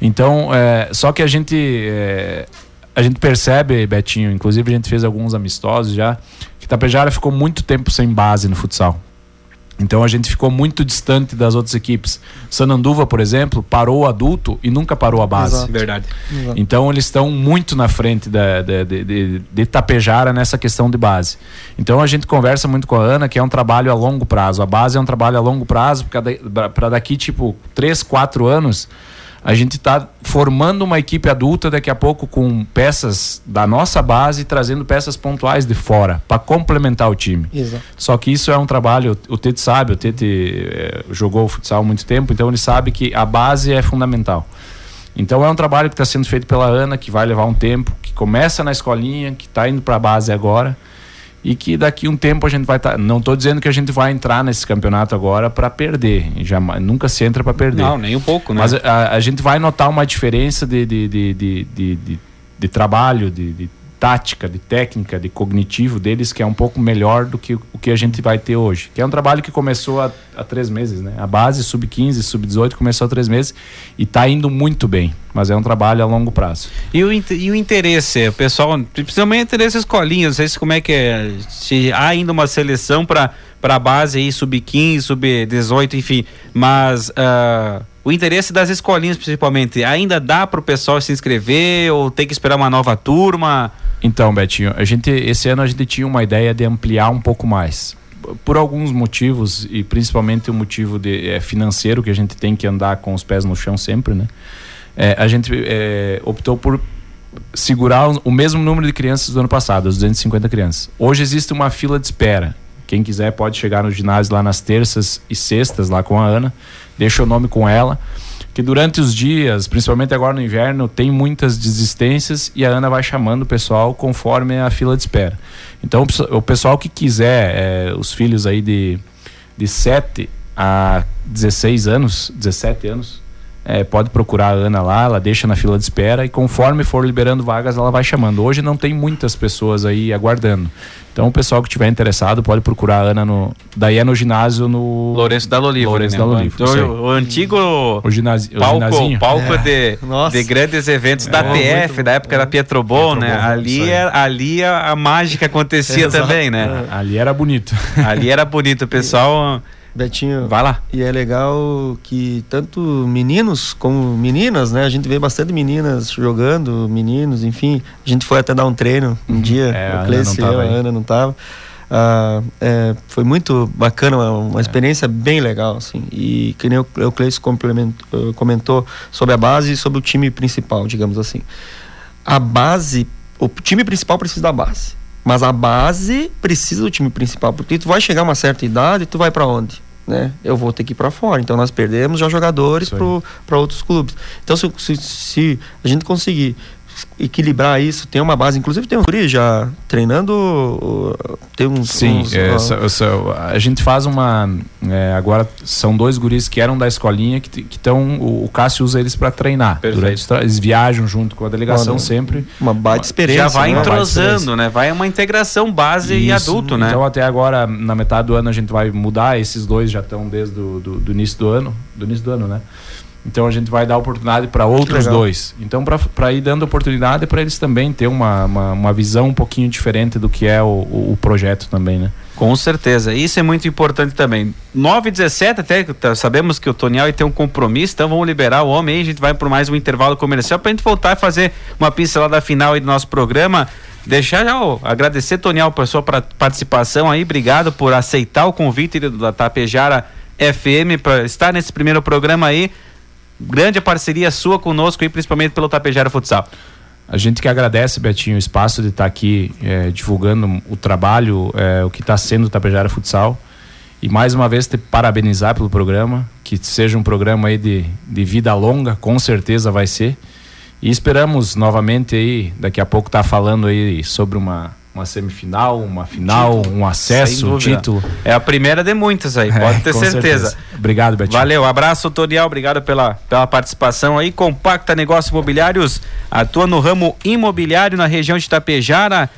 Então, é, só que a gente é, a gente percebe, Betinho, inclusive a gente fez alguns amistosos já, que Tapejara ficou muito tempo sem base no futsal. Então a gente ficou muito distante das outras equipes. Sananduva, por exemplo, parou o adulto e nunca parou a base. Exato. Verdade. Exato. Então eles estão muito na frente da, de, de, de Tapejara nessa questão de base. Então a gente conversa muito com a Ana que é um trabalho a longo prazo. A base é um trabalho a longo prazo, para daqui tipo 3, 4 anos a gente está formando uma equipe adulta daqui a pouco com peças da nossa base, trazendo peças pontuais de fora para complementar o time. Exato. Só que isso é um trabalho, o Tete sabe, o Tete eh, jogou futsal há muito tempo, então ele sabe que a base é fundamental. Então é um trabalho que está sendo feito pela Ana, que vai levar um tempo, que começa na escolinha, que está indo para a base agora e que daqui um tempo a gente vai estar. não estou dizendo que a gente vai entrar nesse campeonato agora para perder, jamais, nunca se entra para perder. Não, nem um pouco, né? Mas a, a gente vai notar uma diferença de, de, de, de, de, de- de trabalho, de, de tática, de técnica, de cognitivo deles, que é um pouco melhor do que o que a gente vai ter hoje. Que é um trabalho que começou há, há três meses, né? A base sub-15, sub-18 começou há três meses e está indo muito bem, mas é um trabalho a longo prazo. E o, e o interesse, o pessoal, principalmente interesse escolinha, não sei se como é que é, se há ainda uma seleção para para base aí sub-15, sub-18, enfim, mas ah, o interesse das escolinhas principalmente, ainda dá para o pessoal se inscrever ou tem que esperar uma nova turma? Então, Betinho, a gente esse ano a gente tinha uma ideia de ampliar um pouco mais. Por alguns motivos e principalmente o motivo de, eh, financeiro que a gente tem que andar com os pés no chão sempre, né? Eh, a gente eh, optou por segurar o mesmo número de crianças do ano passado, as 250 crianças. Hoje existe uma fila de espera. Quem quiser pode chegar no ginásio lá nas terças e sextas lá com a Ana, deixa o nome com ela, que durante os dias, principalmente agora no inverno, tem muitas desistências e a Ana vai chamando o pessoal conforme a fila de espera. Então o pesso- o pessoal que quiser, eh, os filhos aí de, de 7 a 16 anos, 17 anos, é, pode procurar a Ana lá, ela deixa na fila de espera e conforme for liberando vagas, ela vai chamando. Hoje não tem muitas pessoas aí aguardando. Então o pessoal que tiver interessado pode procurar a Ana no. Daí é no ginásio no. Lourenço da Lolivo. Lourenço né? da Lolivo. Então, o, o antigo O ginásio. o palco, ginazinho. palco É. de, de grandes eventos da É, TF, da época da Pietrobon, né? Ali, era, ali a, a mágica acontecia também, né? Ali era bonito. Ali era bonito, o pessoal. Betinho. Vai lá. E é legal que tanto meninos como meninas, né? A gente vê bastante meninas jogando, meninos, enfim. A gente foi até dar um treino um dia. É, o Cleice e a. Ana não tava. Ah, é, foi muito bacana, uma, uma experiência bem legal, assim. E que nem o, o Cleice comentou sobre a base e sobre o time principal, digamos assim. A base, o time principal precisa da base. Mas a base precisa do time principal, porque tu vai chegar a uma certa idade, tu vai para onde? Né? Eu vou ter que ir para fora. Então nós perdemos já jogadores para outros clubes. Então se, se, se a gente conseguir equilibrar isso, tem uma base, inclusive tem um guri já treinando, tem uns Sim, uns, é, essa- essa- a gente faz uma. é, agora são dois guris que eram da escolinha que estão. O, o Cássio usa eles para treinar. Durante, eles viajam junto com a delegação sempre. uma baita experiência, Já vai né? entrosando, né? Vai uma integração base e Isso. adulto, né? Então até agora, na metade do ano, a gente vai mudar. Esses dois já estão desde do, do, do início do ano. Do início do ano, né? Então a gente vai dar oportunidade para outros dois. Então, para ir dando oportunidade para eles também ter uma, uma, uma visão um pouquinho diferente do que é o, o, projeto também, né? Com certeza, isso é muito importante também. 9 e 17 até tá, sabemos que o Toniel ter um compromisso, então vamos liberar o homem aí, a gente vai por mais um intervalo comercial pra gente voltar a fazer uma pincelada final aí do nosso programa. Deixar já ó, agradecer, Toniel, por sua participação aí, obrigado por aceitar o convite da Tapejara FM para estar nesse primeiro programa aí. Grande parceria sua conosco aí, principalmente pelo Tapejara Futsal. A gente que agradece, Betinho, o espaço de estar aqui eh, divulgando o trabalho, eh, o que está sendo o Tapejara Futsal. E mais uma vez te parabenizar pelo programa, que seja um programa aí de, de vida longa, com certeza vai ser. E esperamos novamente aí, daqui a pouco tá falando aí sobre uma, uma semifinal, uma final, título. um acesso, um título. É a primeira de muitas aí, pode é, ter certeza. certeza. Obrigado, Betinho. Valeu, abraço, Toniel, obrigado pela, pela participação aí. Compacta Negócios Imobiliários, atua no ramo imobiliário na região de Itapejara.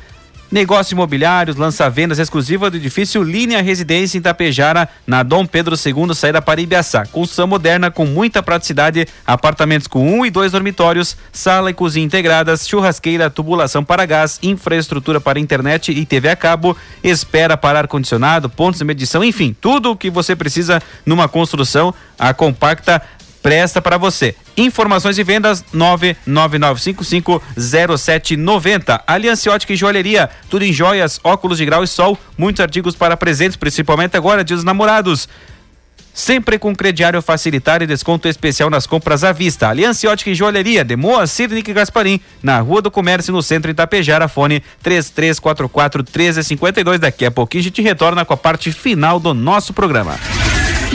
Negócios imobiliários, lança vendas exclusiva do edifício Linha Residência em Tapejara, na Dom Pedro II, saída para Ibiaçá. Construção moderna com muita praticidade, apartamentos com um e dois dormitórios, sala e cozinha integradas, churrasqueira, tubulação para gás, infraestrutura para internet e TV a cabo, espera para ar-condicionado, pontos de medição, enfim, tudo o que você precisa numa construção, a Compacta presta para você. Informações e vendas 999550790. Aliança Ótica e Joalheria, tudo em joias, óculos de grau e sol, muitos artigos para presentes, principalmente agora, dia dos namorados. Sempre com crediário facilitar e desconto especial nas compras à vista. Aliança Ótica e Joalheria, de Moacir Nick Gasparim, na Rua do Comércio, no centro Itapejara, fone 3344 1352. Daqui a pouquinho a gente retorna com a parte final do nosso programa.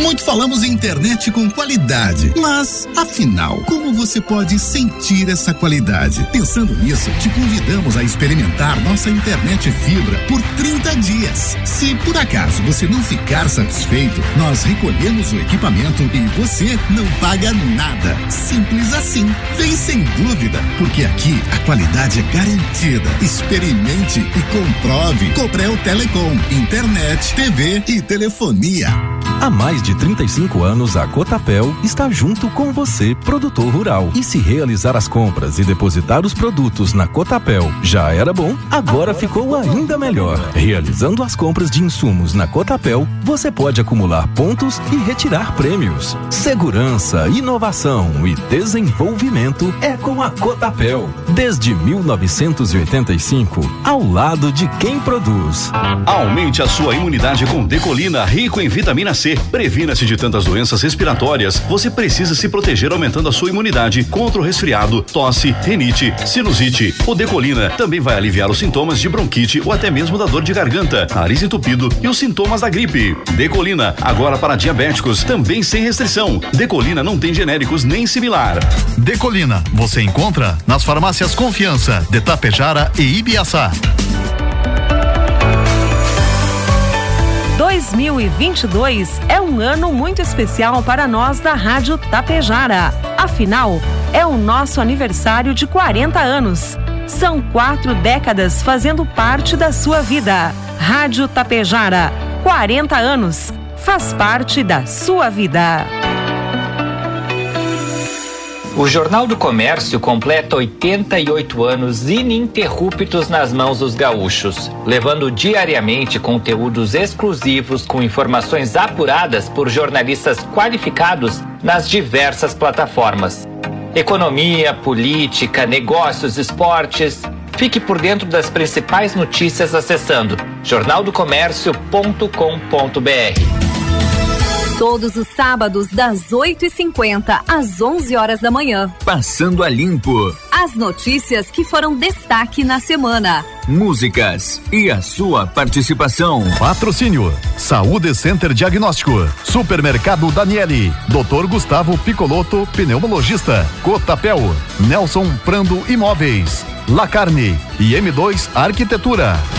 Muito falamos em internet com qualidade, mas afinal, como você pode sentir essa qualidade? Pensando nisso, te convidamos a experimentar nossa internet fibra por 30 dias. Se por acaso você não ficar satisfeito, nós recolhemos o equipamento e você não paga nada. Simples assim. Vem sem dúvida, porque aqui a qualidade é garantida. Experimente e comprove. Coprel Telecom, internet, TV e telefonia. Há mais de 35 anos, a Cotapel está junto com você, produtor rural. E se realizar as compras e depositar os produtos na Cotapel já era bom, agora, agora ficou ainda melhor. Realizando as compras de insumos na Cotapel, você pode acumular pontos e retirar prêmios. Segurança, inovação e desenvolvimento é com a Cotapel. Desde 1985, ao lado de quem produz. Aumente a sua imunidade com Decolina, rico em vitamina C Previna-se de tantas doenças respiratórias. Você precisa se proteger aumentando a sua imunidade contra o resfriado, tosse, renite, sinusite. O Decolina também vai aliviar os sintomas de bronquite ou até mesmo da dor de garganta, nariz entupido e os sintomas da gripe. Decolina, agora para diabéticos, também sem restrição. Decolina não tem genéricos nem similar. Decolina, você encontra nas farmácias Confiança, de Tapejara e Ibiaçá. 2022 é um ano muito especial para nós da Rádio Tapejara. Afinal, é o nosso aniversário de 40 anos. São quatro décadas fazendo parte da sua vida. Rádio Tapejara, 40 anos, faz parte da sua vida. O Jornal do Comércio completa 88 anos ininterruptos nas mãos dos gaúchos, levando diariamente conteúdos exclusivos com informações apuradas por jornalistas qualificados nas diversas plataformas. Economia, política, negócios, esportes. Fique por dentro das principais notícias acessando jornaldocomércio.com.br todos os sábados das 8h50 às 11 horas da manhã. Passando a limpo. As notícias que foram destaque na semana. Músicas e a sua participação. Patrocínio: Saúde Center Diagnóstico, Supermercado Daniele, Dr. Gustavo Picoloto, pneumologista, Cotapel, Nelson Prando Imóveis, La Carne e M2 Arquitetura.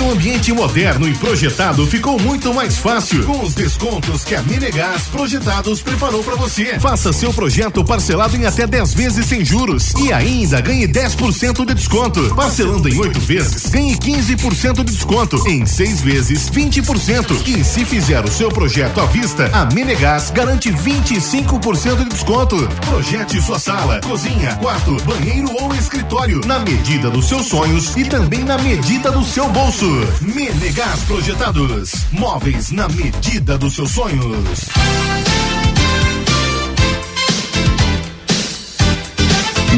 Ter um ambiente moderno e projetado ficou muito mais fácil com os descontos que a Menegas Projetados preparou para você. Faça seu projeto parcelado em até 10 vezes sem juros e ainda ganhe 10% de desconto. Parcelando em 8 vezes, ganhe 15% de desconto. Em 6 vezes, 20%. E se fizer o seu projeto à vista, a Menegas garante 25% de desconto. Projete sua sala, cozinha, quarto, banheiro ou escritório na medida dos seus sonhos e também na medida do seu bolso. Menegas Projetados. Móveis na medida dos seus sonhos.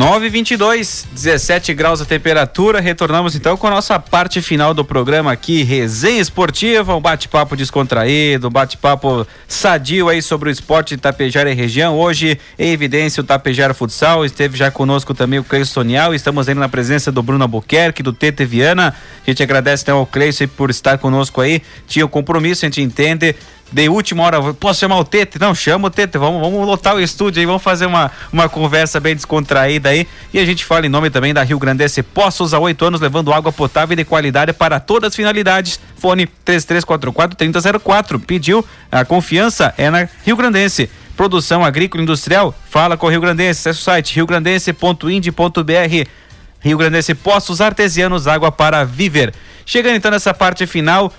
922, 17 graus a temperatura. Retornamos então com a nossa parte final do programa aqui, resenha esportiva, um bate-papo descontraído, um bate-papo sadio aí sobre o esporte de Tapejara e região. Hoje, em evidência, o Tapejara Futsal. Esteve já conosco também o Cleison Sonial. Estamos aí na presença do Bruno Albuquerque, do Tete Viana. A gente agradece então ao Cleison por estar conosco aí. Tinha o um compromisso, a gente entende de última hora, posso chamar o Tete? Não, chama o Tete, vamos, vamos lotar o estúdio aí, vamos fazer uma, uma conversa bem descontraída aí. E a gente fala em nome também da Rio Grandense Poços, há oito anos, levando água potável de qualidade para todas as finalidades. Fone 3344-3004. Pediu, a confiança é na Rio Grandense. Produção agrícola industrial, fala com o Rio Grandense, acesse o site riograndense.ind.br. Rio Grandense Poços Artesianos, água para viver. Chegando então nessa parte final,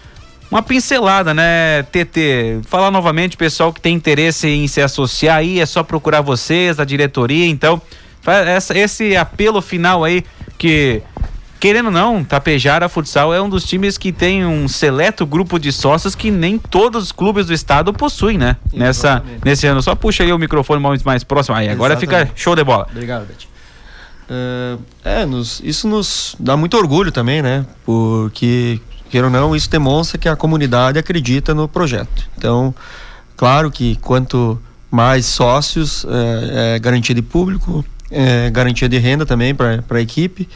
uma pincelada, né, TT? Falar novamente, pessoal que tem interesse em se associar aí, é só procurar vocês, a diretoria, então, essa, esse apelo final aí que querendo ou não, Tapejara Futsal é um dos times que tem um seleto grupo de sócios que nem todos os clubes do estado possuem, né? Nessa, nesse ano. Só puxa aí o microfone mais, mais próximo. Aí, agora Exatamente. fica show de bola. Obrigado, Beth. Uh, é, nos, isso nos dá muito orgulho também, né? Porque queira ou não, isso demonstra que a comunidade acredita no projeto. Então, claro que quanto mais sócios, é, é garantia de público, é garantia de renda também para a equipe,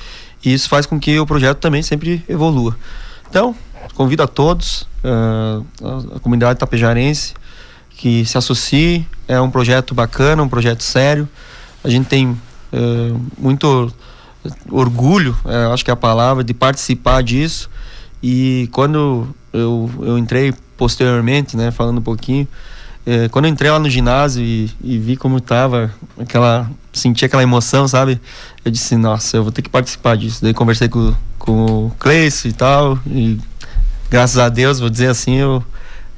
e isso faz com que o projeto também sempre evolua. Então, convido a todos, a, comunidade tapejarense, que se associe, é um projeto bacana, um projeto sério, a gente tem muito orgulho, acho que é a palavra, de participar disso, e quando eu, eu entrei posteriormente, né, falando um pouquinho, é, quando eu entrei lá no ginásio e, e, vi como tava, aquela, senti aquela emoção, sabe? Eu disse, nossa, eu vou ter que participar disso. Daí conversei com, com o Cleice e tal, e graças a Deus, vou dizer assim, eu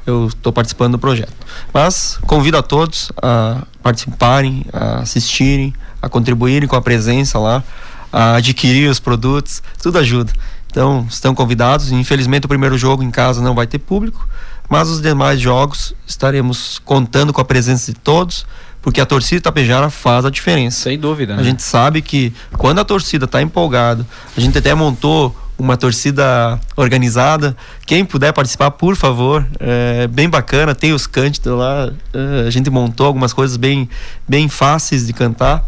eu estou participando do projeto. Mas convido a todos a participarem, a assistirem, a contribuírem com a presença lá, a adquirir os produtos, tudo ajuda. Então, estão convidados. Infelizmente, o primeiro jogo em casa não vai ter público, mas os demais jogos estaremos contando com a presença de todos, porque a torcida Tapejara faz a diferença. Sem dúvida. Né? A gente sabe que quando a torcida está empolgada, a gente até montou uma torcida organizada. Quem puder participar, por favor, é bem bacana. Tem os cânticos lá. É, a gente montou algumas coisas bem, bem fáceis de cantar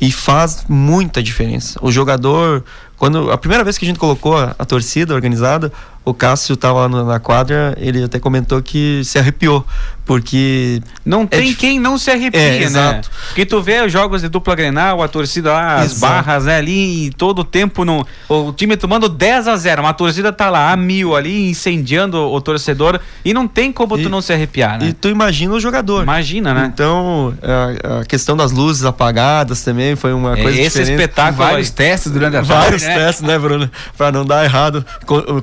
e faz muita diferença. O jogador, quando a primeira vez que a gente colocou a, a torcida organizada, o Cássio estava lá na quadra, ele até comentou que se arrepiou, porque não é tem quem não se arrepia, é, né? Exato. Porque tu vê os jogos de dupla Grenal, a torcida lá, as exato. barras, né, ali e todo o tempo no o time tomando 10 a 0, uma torcida tá lá a mil ali incendiando o, torcedor e não tem como e, tu não se arrepiar, né? E tu imagina o jogador. Imagina, né? Então, a, a questão das luzes apagadas também foi uma é, coisa esse diferente. espetáculo, vários testes durante a tarde, Vários né? testes, né, Bruno? Para não dar errado o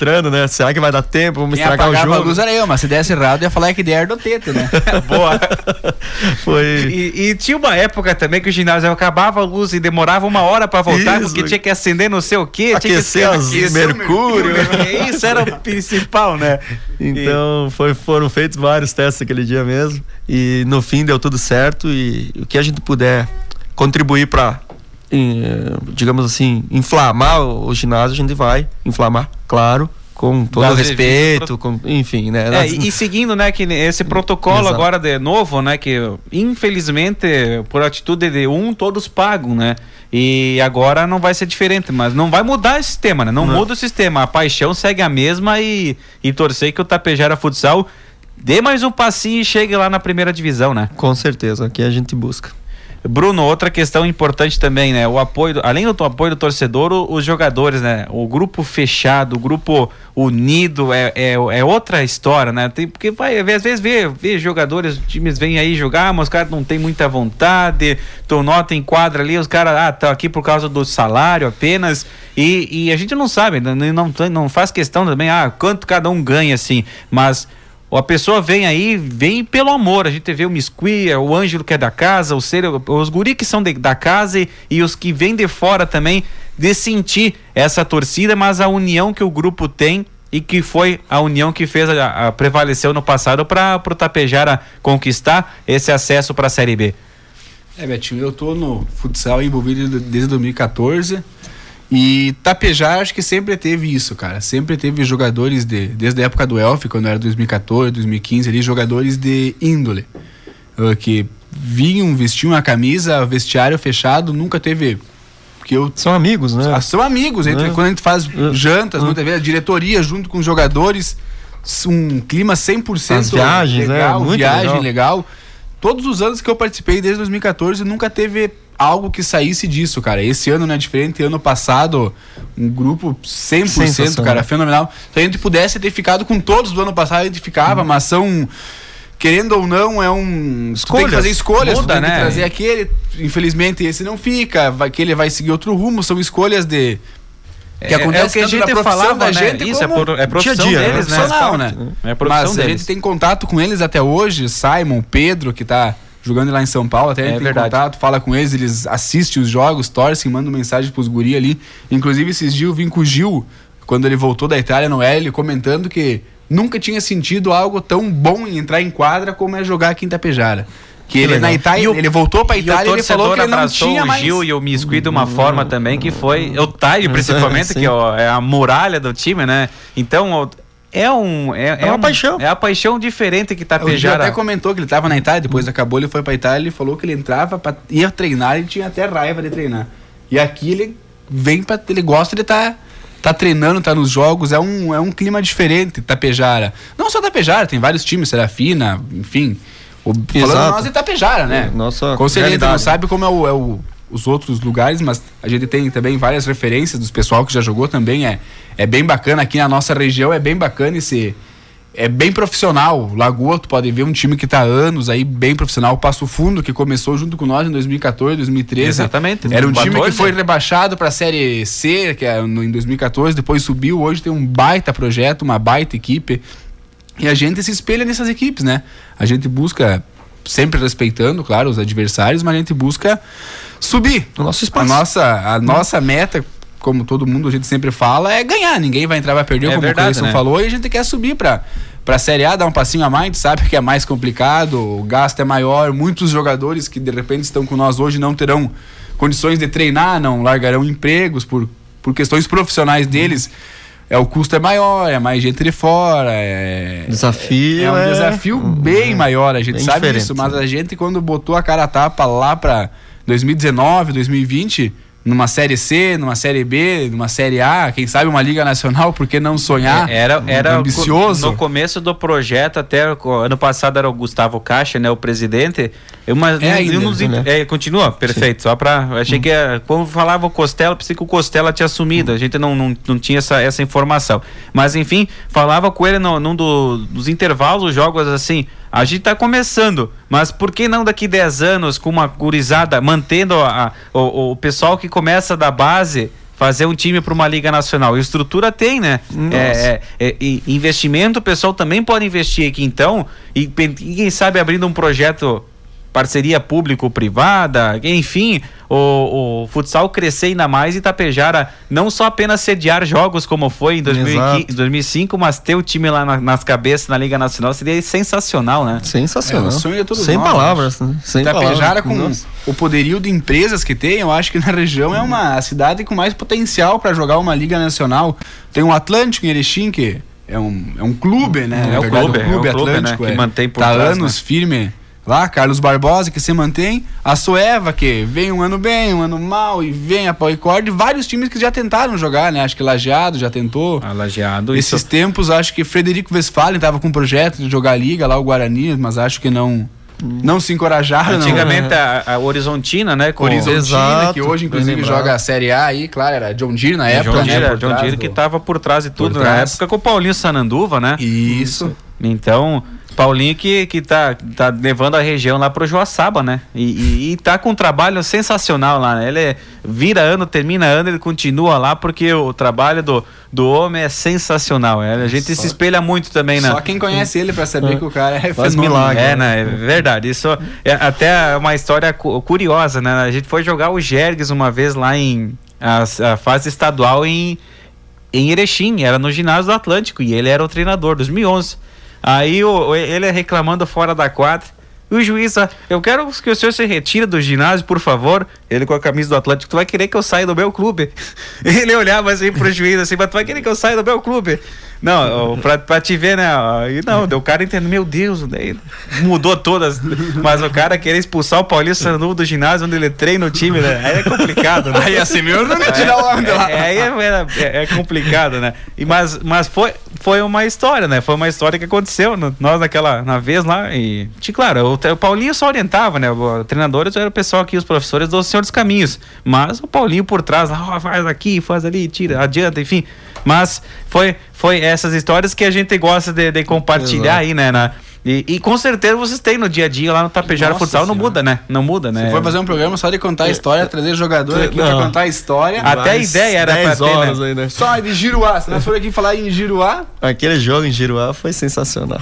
cronometrando, né? Será que vai dar tempo? Vamos Quem estragar o jogo? a luz era eu, mas se desse errado, ia falar que ideia do Tete, né? Boa. Foi. E, e, tinha uma época também que o ginásio acabava a luz e demorava uma hora para voltar, Isso. porque tinha que acender não sei o quê. Aquecer tinha que as mercúrio. mercúrio. Isso era o principal, né? Então e... foi, foram feitos vários testes aquele dia mesmo. E no fim deu tudo certo. E o que a gente puder contribuir para digamos assim, inflamar o, o ginásio, a gente vai inflamar, claro, com todo o respeito, com, enfim, né? É, e, e, seguindo, né, que esse protocolo Exato. agora de novo, né, que infelizmente por atitude de um todos pagam, né? E agora não vai ser diferente, mas não vai mudar esse sistema, né? Não, não. muda o sistema, a paixão segue a mesma e, e torcer que o Tapejara Futsal dê mais um passinho e chegue lá na primeira divisão, né? Com certeza, aqui a gente busca. Bruno, outra questão importante também, né? O apoio, além do apoio do torcedor, os jogadores, né? O grupo fechado, o grupo unido é, é, é outra história, né? Tem, porque vai, às vezes vê, vê jogadores, times vêm aí jogar, mas os caras não tem muita vontade, tu nota em quadra ali, os caras, ah, tá aqui por causa do salário apenas, e, e a gente não sabe, não, não, não faz questão também, ah, quanto cada um ganha, assim, mas a pessoa vem aí, vem pelo amor. A gente vê o Misqui, o Ângelo que é da casa, o ser, os guri que são de, da casa e, e, os que vêm de fora também, de sentir essa torcida, mas a união que o grupo tem e que foi a união que fez a, a prevaleceu no passado para o Tapejara conquistar esse acesso para a Série B. É, Betinho, eu tô no futsal envolvido desde 2014. E Tapejar acho que sempre teve isso, cara. Sempre teve jogadores de. Desde a época do Elf, quando era 2014, 2015, ali, jogadores de índole. Uh, que vinham, vestiam a camisa, vestiário fechado, nunca teve. Porque eu, são amigos, né? Ah, são amigos. Entre, é. Quando a gente faz é. jantas, é. muitas vezes, a diretoria junto com os jogadores, um clima 100% As viagens, legal, né? Muito viagem legal. legal. Todos os anos que eu participei, desde 2014, nunca teve algo que saísse disso, cara. Esse ano não é diferente. Ano passado, um grupo 100%, cara, fenomenal. Se a gente pudesse ter ficado com todos do ano passado, a gente ficava, hum. mas são querendo ou não, é um. Escolhas. tem que fazer escolhas, Muda, tem né? que trazer aquele. Infelizmente, esse não fica, vai, aquele vai seguir outro rumo, são escolhas de. Que é, acontece é o que a gente falava, né? gente Isso, é, por, é profissão dia -dia, deles, né? Profissional, né? É profissão Mas deles. a gente tem contato com eles até hoje, Simon, Pedro, que tá jogando lá em São Paulo, até é tem verdade. contato, fala com eles, eles assistem os jogos, torcem, mandam mensagem pros guri ali. Inclusive, esses dias eu vim com o Gil, quando ele voltou da Itália no L, comentando que nunca tinha sentido algo tão bom em entrar em quadra como é jogar aqui em Tapejara. Que, ele na Itália, o, ele voltou pra Itália e ele falou que ele não tinha o mais... Gil e o Miscui de uma forma também que foi o Taio principalmente, que é a muralha do time, né? Então, é um é, é uma um, paixão. É a paixão diferente que Tapejara. Ele até comentou que ele estava na Itália, depois acabou, ele foi para Itália, ele falou que ele entrava para ia treinar, ele tinha até raiva de treinar. E aqui ele vem para ele gosta de estar tá, tá treinando, tá nos jogos, é um é um clima diferente Tapejara. Não só Tapejara, tem vários times, Serafina, enfim. O, falando nós de Tapejara, né? Nossa, certeza não sabe como é o, é o os outros lugares, mas a gente tem também várias referências dos pessoal que já jogou também. É, é bem bacana aqui na nossa região, é bem bacana esse. É bem profissional. Lagoa, tu pode ver um time que está há anos aí, bem profissional. Passo Fundo, que começou junto com nós em 2014, 2013. Exatamente. Era um time que foi rebaixado para a Série C, que é no, em 2014, depois subiu. Hoje tem um baita projeto, uma baita equipe. E a gente se espelha nessas equipes, né? A gente busca, sempre respeitando, claro, os adversários, mas a gente busca subir. O nosso espaço. A nossa, a nossa meta, como todo mundo a gente sempre fala, é ganhar. Ninguém vai entrar, vai perder, É como verdade, o Cleison né? falou, e a gente quer subir para para a Série A, dar um passinho a mais, a gente sabe que é mais complicado, o gasto é maior, muitos jogadores que de repente estão com nós hoje não terão condições de treinar, não largarão empregos por, por questões profissionais deles. É, o custo é maior, é mais gente de fora, é, Desafio é um é- desafio bem maior, a gente bem sabe diferente. isso, mas a gente quando botou a cara a tapa lá para 2019, 2020, numa série C, numa série B, numa série A, quem sabe uma liga nacional, por que não sonhar? É, Era, era ambicioso. No começo do projeto, até ano passado era o Gustavo Caixa, né, o presidente. Eu, mas, É ainda, nos, né? é, continua, perfeito. Só para achei que era- quando falava o Costela, pensei que o Costela tinha assumido. A gente não, não, não tinha essa, essa informação. Mas enfim, falava com ele no, num do- dos intervalos jogos assim. A gente tá começando, mas por que não daqui 10 anos com uma gurizada, mantendo a- a- o, o pessoal que começa da base, fazer um time para uma liga nacional? E estrutura tem, né? É, é, é, investimento, o pessoal também pode investir aqui então, e, e quem sabe abrindo um projeto parceria público-privada, enfim, o, o futsal crescer ainda mais e Tapejara não só apenas sediar jogos como foi em 2015, Exato. 2005, mas ter o time lá na- nas cabeças na Liga Nacional seria sensacional, né? Sensacional. É, sonho de todos Sem nós, palavras, né? Sem Tapejara palavras. com Nossa. o poderio de empresas que tem, eu acho que na região é uma cidade com mais potencial para jogar uma liga nacional. Tem o Atlântico em Erechim que é um, é um clube, né? É Na o verdade, clube, é o clube, né, que mantém por tá trás, anos né? firme lá, Carlos Barbosa que se mantém, a Soeva que vem um ano bem, um ano mal e vem a Pauicorde, vários times que já tentaram jogar, né? Acho que Lajeado já tentou. A Lajeado, Esses isso- tempos, acho que Frederico Westphalen estava com um projeto de jogar liga lá o Guarani, mas acho que não não se encorajaram. não. Antigamente a, a Horizontina, né? Com Horizontina, Exato, que hoje inclusive joga a Série A aí, claro, era John Deere na época, John né? Deere, por John trás Deere do- que tava por trás de tudo por na trás. época com o Paulinho Sananduva, né? Isso. Então, Paulinho que, que tá, tá levando a região lá pro Joaçaba, né? E, e, e tá com um trabalho sensacional lá, né? Ele é- vira ano, termina ano, ele continua lá porque o trabalho do, do homem é sensacional. é, a gente se espelha muito também, né? Só quem conhece ele pra saber que o cara é Faz milagre. É, né? É verdade. Isso é até uma história cu- curiosa, né? A gente foi jogar o Jergues uma vez lá em a, a fase estadual em em Erechim, era no ginásio do Atlântico e ele era o treinador 2011. Aí o, ele reclamando fora da quadra, o juiz, eu quero que o senhor se retire do ginásio, por favor. Ele com a camisa do Atlético, tu vai querer que eu saia do meu clube. Ele olhava assim pro juiz, assim, mas tu vai querer que eu saia do meu clube. Não, pra, pra te ver, né? E não, o cara entendeu, meu Deus, daí mudou todas. Mas o cara querer expulsar o Paulista Sandu do ginásio onde ele treina o time, né? Aí é complicado, né? Aí assim mesmo não ia tirar o de lá. É, aí é, é, é complicado, né? E, mas mas foi, foi uma história, né? Foi uma história que aconteceu nós naquela na vez lá. E, claro, o, o Paulinho só orientava, né? O treinadores era o pessoal aqui, os professores do Senhor dos Caminhos. Mas o Paulinho por trás, lá, oh, faz aqui, faz ali, tira, adianta, enfim. Mas foi, foi essas histórias que a gente gosta de, de compartilhar Exato. aí, né? Na, e, e, com certeza vocês têm no dia a dia lá no Tapejara Futsal, não muda, né? Não muda, né? Se for fazer um programa só de contar a história, trazer jogador aqui pra contar a história. Até a ideia era pra ter, né? Aí, né? Só de Giruá. Se nós for aqui falar em Giruá. Aquele jogo em Giruá foi sensacional.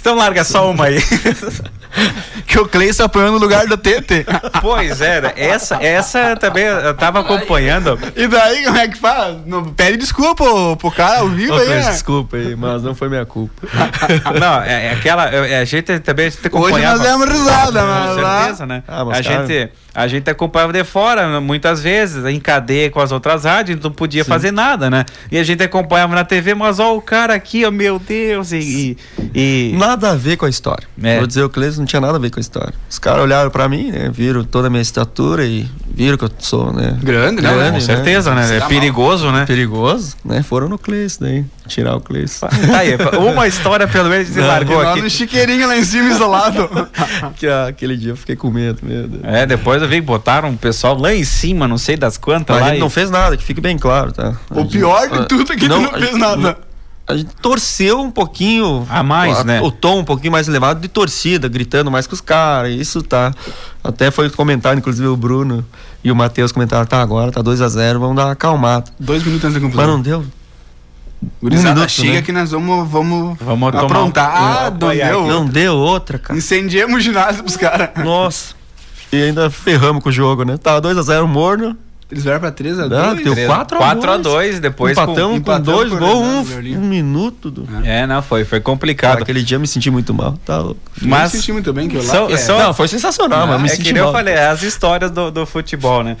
Então larga só uma aí. que o Cleison apanhou no lugar do Tete. Pois era, né? essa, essa também eu tava acompanhando. E daí, como é que faz? Não, pede desculpa pro cara ao vivo aí. Né? Desculpa aí, mas não foi minha culpa. não, é, é aquela é, a gente também a gente acompanhava. Hoje nós demos risada, mas. Com certeza, né? Ah, a, gente, a gente acompanhava de fora, muitas vezes, em cadeia com as outras rádios, não podia Sim. fazer nada, né? E a gente acompanhava na TV, mas ó, o cara aqui, ó, meu Deus, e. e... Nada a ver com a história. É. Vou dizer, o Cleiton não tinha nada a ver com a história. Os caras olharam pra mim, né? Viram toda a minha estatura e viram que eu sou, né? Grande, né? Grande, com certeza, né? né? É perigoso, mal. né? Perigoso, né? Foram no Cleiton daí, tirar o Cleiton. Aí, uma história pelo menos se largou aqui. no chiqueirinho lá em cima, isolado. que, ah, aquele dia eu fiquei com medo, medo. É, depois eu vi botaram o pessoal lá em cima, não sei das quantas Mas lá. A gente e... não fez nada, que fique bem claro, tá? A o gente, pior de tudo é que não, não fez nada. A gente torceu um pouquinho a mais, a, né? O tom um pouquinho mais elevado de torcida, gritando mais com os caras. Isso tá. Até foi comentado, inclusive o Bruno e o Matheus comentaram: tá, agora tá 2 a 0 vamos dar uma acalmada. Dois minutos antes da conclusão. Mas não deu. Gurizada, um minuto, chega né? que nós vamos, vamos, vamos aprontar. Um, ah, não, deu, não deu outra, cara. Incendiamos o ginásio pros caras. Nossa. E ainda ferramos com o jogo, né? Tava 2x0 morno. Eles vieram pra 3x2. Não, deu 4x2. Depois empatamos com, com dois gols, um, um minuto. Do... É, não, foi, foi complicado. Cara, aquele dia eu me senti muito mal. Tá Mas me senti muito bem que eu lá. So, é. so, não, foi sensacional, mas me é senti que mal. eu falei, as histórias do, do futebol, né?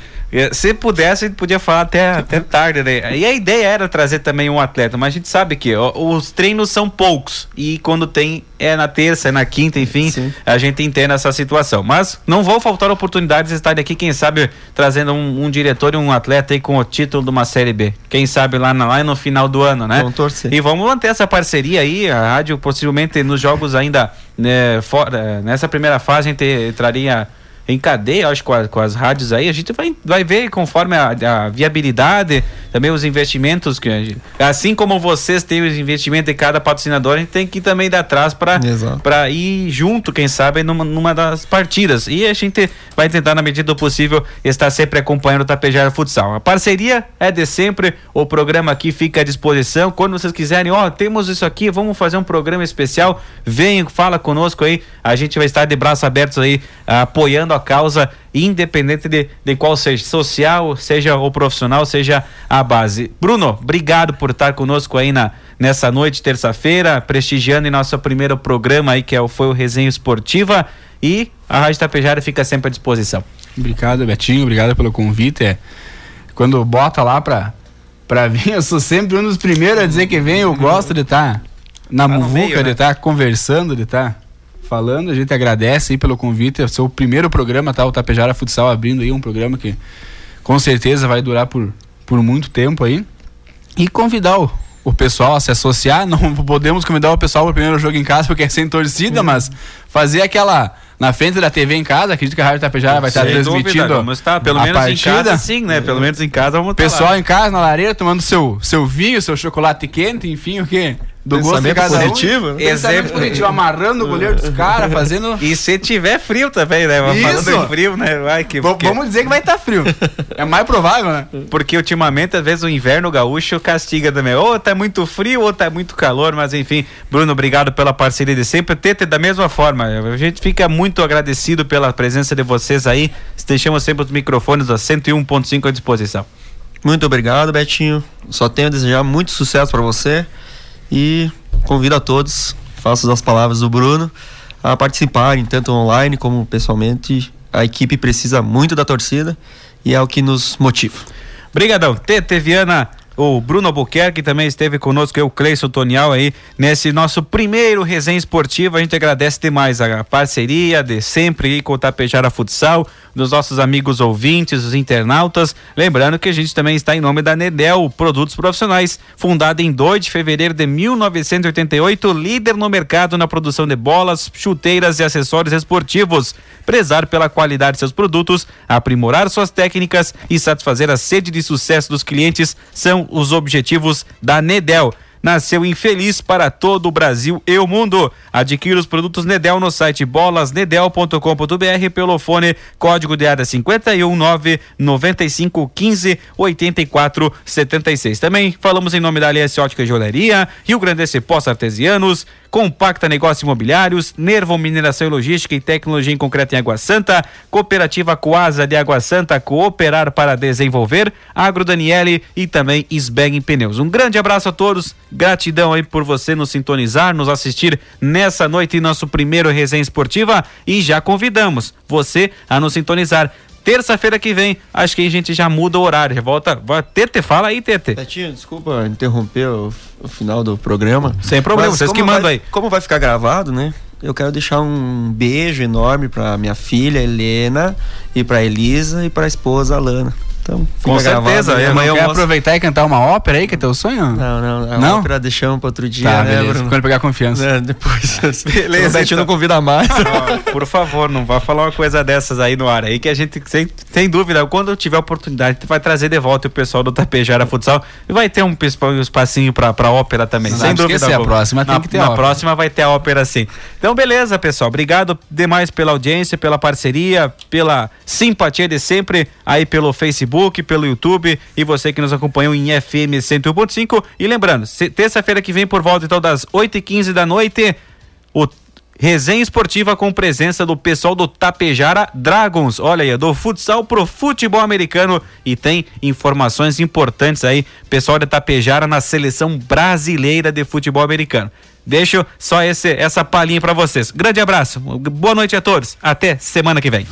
Se pudesse, a gente podia falar até, até tarde, né? E a ideia era trazer também um atleta, mas a gente sabe que ó, os treinos são poucos. E quando tem, é na terça, é na quinta, enfim, Sim. a gente entende essa situação. Mas não vou faltar oportunidades de estar aqui, quem sabe, trazendo um, um diretor e um atleta aí com o título de uma Série B. Quem sabe lá, na, lá no final do ano, né? Vamos torcer. E vamos manter essa parceria aí. A rádio possivelmente nos jogos ainda né, fora, nessa primeira fase a gente traria em cadeia, acho, com, a, com, as rádios aí, a gente vai, vai ver conforme a, a viabilidade, também os investimentos, que gente, assim como vocês têm os investimentos de cada patrocinador, a gente tem que também dar atrás para ir junto, quem sabe, numa, numa das partidas. E a gente vai tentar, na medida do possível, estar sempre acompanhando o Tapejara Futsal. A parceria é de sempre, o programa aqui fica à disposição. Quando vocês quiserem, ó, oh, temos isso aqui, vamos fazer um programa especial, venham, fala conosco aí, a gente vai estar de braços abertos aí, apoiando a causa, independente de, de qual seja, social, seja o profissional, seja a base. Bruno, obrigado por estar conosco aí na, nessa noite, terça-feira, prestigiando em nosso primeiro programa aí, que é, foi o Resenha Esportiva. E a Rádio Tapejara fica sempre à disposição. Obrigado, Betinho, obrigado pelo convite. É, quando bota lá pra, pra vir, eu sou sempre um dos primeiros a dizer que vem, eu gosto de estar tá na tá muvuca, né? de estar tá conversando, de estar tá falando. A gente agradece aí pelo convite. É o seu primeiro programa, tá? O Tapejara Futsal abrindo aí um programa que com certeza vai durar por, por muito tempo aí. E convidar o, o pessoal a se associar. Não podemos convidar o pessoal para o primeiro jogo em casa porque é sem torcida, uhum. mas fazer aquela na frente da TV em casa, acredito que a Rádio Tapejara vai estar transmitindo. vamos estar, pelo menos partida. em casa sim, né? Pelo menos em casa vamos Pessoal lá. em casa, na lareira, tomando seu, seu vinho, seu chocolate quente, enfim, o quê? Do gosto de cada positivo, um. Exemplo positivo, amarrando o goleiro dos caras, fazendo. E se tiver frio também, né? Isso. Falando em frio, né? Vai que, porque... Vamos dizer que vai estar tá frio. é mais provável, né? Porque ultimamente, às vezes, o inverno gaúcho castiga também. Ou tá muito frio, ou tá muito calor, mas enfim. Bruno, obrigado pela parceria de sempre. Tete, da mesma forma. A gente fica muito agradecido pela presença de vocês aí. Deixamos sempre os microfones a 101.5 à disposição. Muito obrigado, Betinho. Só tenho a desejar muito sucesso para você. E convido a todos, faço as palavras do Bruno, a participarem, tanto online como pessoalmente. A equipe precisa muito da torcida e é o que nos motiva. Brigadão. Tete Viana, o Bruno Albuquerque também esteve conosco, eu, Cleison Tonial aí, nesse nosso primeiro resenha esportivo. A gente agradece demais a parceria de sempre aí com o Tapejara Futsal, dos nossos amigos ouvintes, os internautas. Lembrando que a gente também está em nome da Nedel Produtos Profissionais, fundada em 2 de fevereiro de 1988, líder no mercado na produção de bolas, chuteiras e acessórios esportivos. Prezar pela qualidade de seus produtos, aprimorar suas técnicas e satisfazer a sede de sucesso dos clientes são os objetivos da Nedel nasceu infeliz para todo o Brasil e o mundo. Adquira os produtos Nedel no site bolasnedel.com.br pelo fone código de área 519 95 15 84 76. Também falamos em nome da Aliança Ótica e Joalheria, Rio Grande Poços Artesianos, Compacta Negócios Imobiliários, Nervo Mineração e Logística e Tecnologia em Concreto em Água Santa, Cooperativa Coasa de Água Santa, Cooperar para Desenvolver, Agro Daniele e também Sbeg Pneus. Um grande abraço a todos, gratidão aí por você nos sintonizar, nos assistir nessa noite em nosso primeiro resenha esportiva e já convidamos você a nos sintonizar terça-feira que vem, acho que a gente já muda o horário. Já volta. Tete, fala aí, Tete. Tetinho, desculpa interromper o, o final do programa. Sem problema, Mas vocês que mandam vai- aí. Como vai ficar gravado, né? Eu quero deixar um beijo enorme pra minha filha Helena e pra Elisa e pra esposa Alana. Então, Com certeza, gravado, eu amanhã eu quer mostro. aproveitar e cantar uma ópera aí, que é teu sonho? Não, não, a Não? ópera deixamos pra outro dia, Tá, né, beleza. Bruno? Quando pegar confiança. É, depois. Beleza, Betinho não então. convida mais. Ó, por favor, não vá falar uma coisa dessas aí no ar aí, que a gente, sem, sem dúvida, quando tiver oportunidade, a gente vai trazer de volta o pessoal do Tapejara Futsal e vai ter um, um espacinho pra, pra ópera também, Não sem dúvida. esquecer, a alguma. próxima tem na, que ter Na ópera. próxima vai ter a ópera sim. Então, beleza, pessoal. Obrigado demais pela audiência, pela parceria, pela simpatia de sempre aí pelo Facebook, pelo YouTube e você que nos acompanhou em FM 101.5. E lembrando, terça-feira que vem, por volta então das 8h15 da noite, o Resenha esportiva com presença do pessoal do Tapejara Dragons. Olha aí, do futsal pro futebol americano e tem informações importantes aí, pessoal da Tapejara na seleção brasileira de futebol americano. Deixo só esse, essa palhinha pra vocês. Grande abraço, boa noite a todos, até semana que vem.